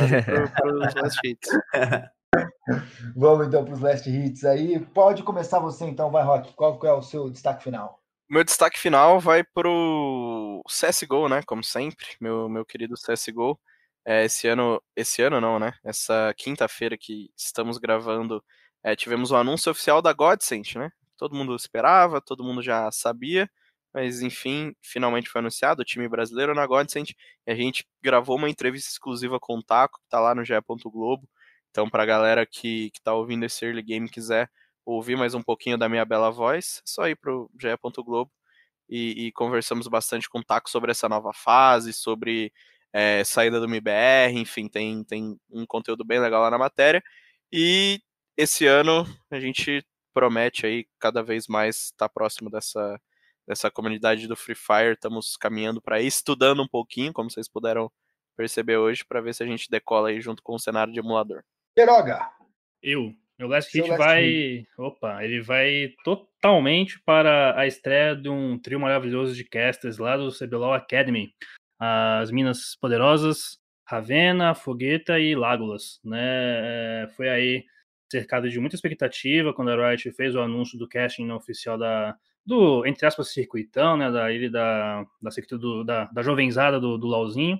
para os last hits. Vamos então para os last hits aí. Pode começar você então, vai, Rock. Qual é o seu destaque final? Meu destaque final vai pro CSGO, né? Como sempre, meu, meu querido CSGO. É, esse ano, esse ano não, né? Essa quinta-feira que estamos gravando, é, tivemos o anúncio oficial da Godsent, né? todo mundo esperava, todo mundo já sabia, mas enfim, finalmente foi anunciado o time brasileiro na Godsend e a gente gravou uma entrevista exclusiva com o Taco, que tá lá no GE. Globo. Então, pra galera que, que tá ouvindo esse early game quiser ouvir mais um pouquinho da minha bela voz, é só ir pro GE. Globo e, e, conversamos bastante com o Taco sobre essa nova fase, sobre é, saída do MBR, enfim, tem, tem um conteúdo bem legal lá na matéria. E esse ano a gente promete aí cada vez mais estar tá próximo dessa, dessa comunidade do Free Fire. Estamos caminhando para estudando um pouquinho, como vocês puderam perceber hoje, para ver se a gente decola aí junto com o cenário de emulador. Queiroga. Eu. Meu last hit vai. Hit. Opa, ele vai totalmente para a estreia de um trio maravilhoso de casters lá do CBLOL Academy. As Minas Poderosas, Ravena, Fogueta e Lágulas, né? É, foi aí cercado de muita expectativa quando a Riot fez o anúncio do casting oficial da, do, entre aspas, circuitão, né, da ilha da, da, da, da jovenzada do, do LOLzinho,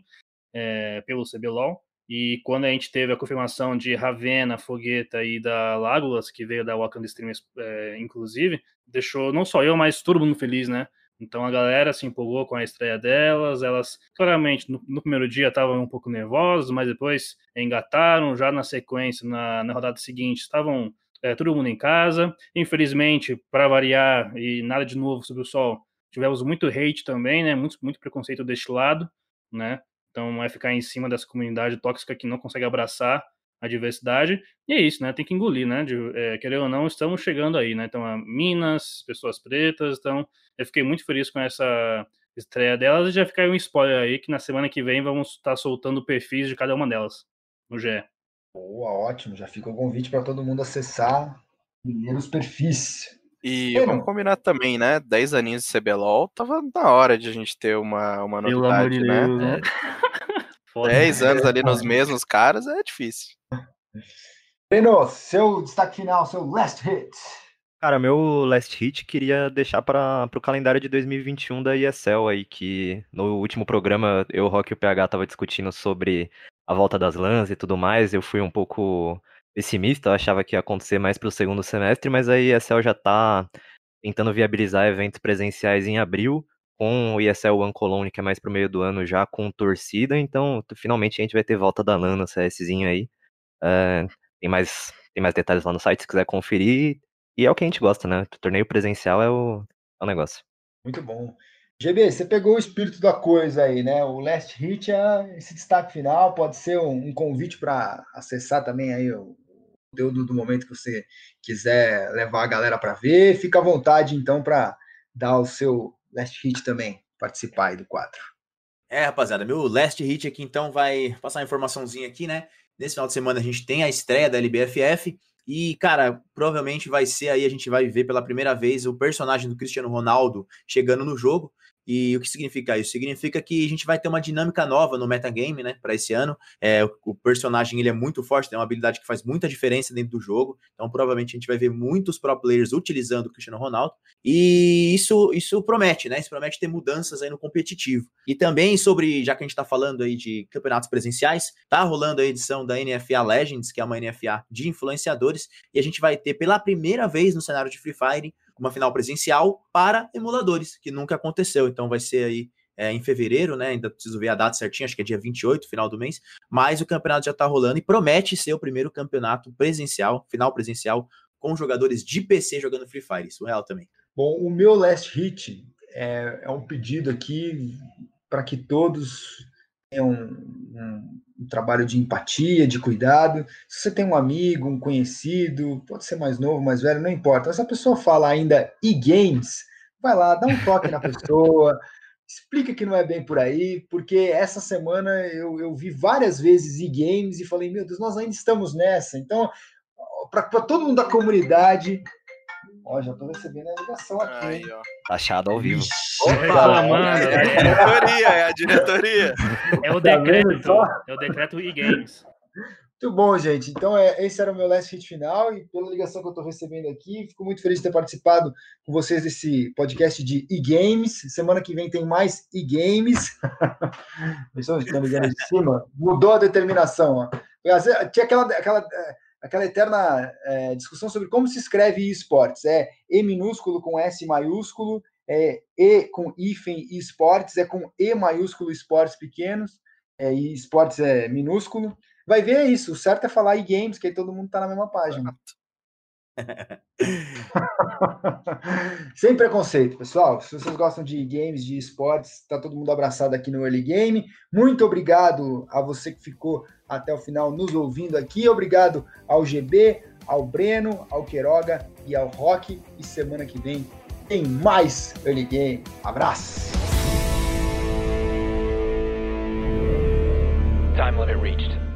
é, pelo CBLOL. E quando a gente teve a confirmação de Ravena, Fogueta e da Lágulas, que veio da Wakanda Streamers, é, inclusive, deixou não só eu, mas todo mundo feliz, né? Então a galera se empolgou com a estreia delas. Elas, claramente, no, no primeiro dia estavam um pouco nervosas, mas depois engataram. Já na sequência, na, na rodada seguinte, estavam é, todo mundo em casa. Infelizmente, para variar e nada de novo sobre o sol, tivemos muito hate também, né? Muito, muito preconceito deste lado, né? Então é ficar em cima dessa comunidade tóxica que não consegue abraçar a diversidade. E é isso, né? Tem que engolir, né? De, é, querer ou não, estamos chegando aí, né? Então, Minas, pessoas pretas. Então, eu fiquei muito feliz com essa estreia delas. E já fica aí um spoiler aí que na semana que vem vamos estar soltando perfis de cada uma delas no GE. Boa, ótimo. Já fica o convite para todo mundo acessar os perfis. E vamos combinar também, né? 10 aninhos de CBLOL, tava na hora de a gente ter uma, uma novidade, de né? Deus, né? 10 anos ali nos mesmos caras é difícil. Breno, seu destaque final, seu last hit. Cara, meu last hit queria deixar para o calendário de 2021 da ESL aí, que no último programa eu, Rock e o PH tava discutindo sobre a volta das lãs e tudo mais. Eu fui um pouco pessimista, eu achava que ia acontecer mais pro segundo semestre, mas a ESL já tá tentando viabilizar eventos presenciais em abril, com o ESL One Cologne, que é mais pro meio do ano já com torcida, então finalmente a gente vai ter volta da no CSzinho aí. É, tem, mais, tem mais detalhes lá no site se quiser conferir. E é o que a gente gosta, né? O torneio presencial é o, é o negócio. Muito bom. GB, você pegou o espírito da coisa aí, né? O Last Hit é esse destaque final, pode ser um, um convite para acessar também aí o conteúdo do momento que você quiser levar a galera para ver. Fica à vontade, então, para dar o seu Last Hit também, participar aí do quadro. É, rapaziada, meu Last Hit aqui, então, vai passar uma informaçãozinha aqui, né? Nesse final de semana a gente tem a estreia da LBFF. E, cara, provavelmente vai ser aí, a gente vai ver pela primeira vez o personagem do Cristiano Ronaldo chegando no jogo. E o que significa isso? Significa que a gente vai ter uma dinâmica nova no metagame, né, para esse ano. É, o personagem ele é muito forte, tem uma habilidade que faz muita diferença dentro do jogo. Então, provavelmente a gente vai ver muitos pro players utilizando o Cristiano Ronaldo. E isso isso promete, né? Isso promete ter mudanças aí no competitivo. E também sobre, já que a gente tá falando aí de campeonatos presenciais, tá rolando a edição da NFA Legends, que é uma NFA de influenciadores, e a gente vai ter pela primeira vez no cenário de Free Fire uma final presencial para emuladores, que nunca aconteceu. Então vai ser aí é, em fevereiro, né? Ainda preciso ver a data certinha, acho que é dia 28, final do mês. Mas o campeonato já está rolando e promete ser o primeiro campeonato presencial, final presencial, com jogadores de PC jogando Free Fire. Isso é real também. Bom, o meu last hit é, é um pedido aqui para que todos tenham um, um trabalho de empatia, de cuidado. Se você tem um amigo, um conhecido, pode ser mais novo, mais velho, não importa. Se a pessoa fala ainda e-games, vai lá, dá um toque na pessoa, explica que não é bem por aí, porque essa semana eu, eu vi várias vezes e-games e falei, meu Deus, nós ainda estamos nessa. Então, para todo mundo da comunidade, Ó, já tô recebendo a ligação aqui. Aí, ó. Achado ao vivo. Opa, mano. É a diretoria, é a diretoria. É o tá decreto. É o decreto e-games. Muito bom, gente. Então, é, esse era o meu last hit final. E pela ligação que eu estou recebendo aqui, fico muito feliz de ter participado com vocês desse podcast de e-games. Semana que vem tem mais e-games. Estão ligando de cima. Mudou a determinação. Ó. Tinha aquela, aquela aquela eterna é, discussão sobre como se escreve esportes. É E minúsculo com S maiúsculo, é E com hífen e esportes, é com E maiúsculo esportes pequenos, é, e esportes é minúsculo. Vai ver isso, o certo é falar e-games, que aí todo mundo está na mesma página. Sem preconceito, pessoal. Se vocês gostam de games, de esportes, está todo mundo abraçado aqui no Early Game. Muito obrigado a você que ficou até o final nos ouvindo aqui. Obrigado ao GB, ao Breno, ao Queiroga e ao Rock. E semana que vem tem mais Early Game. Abraço! Time limit reached.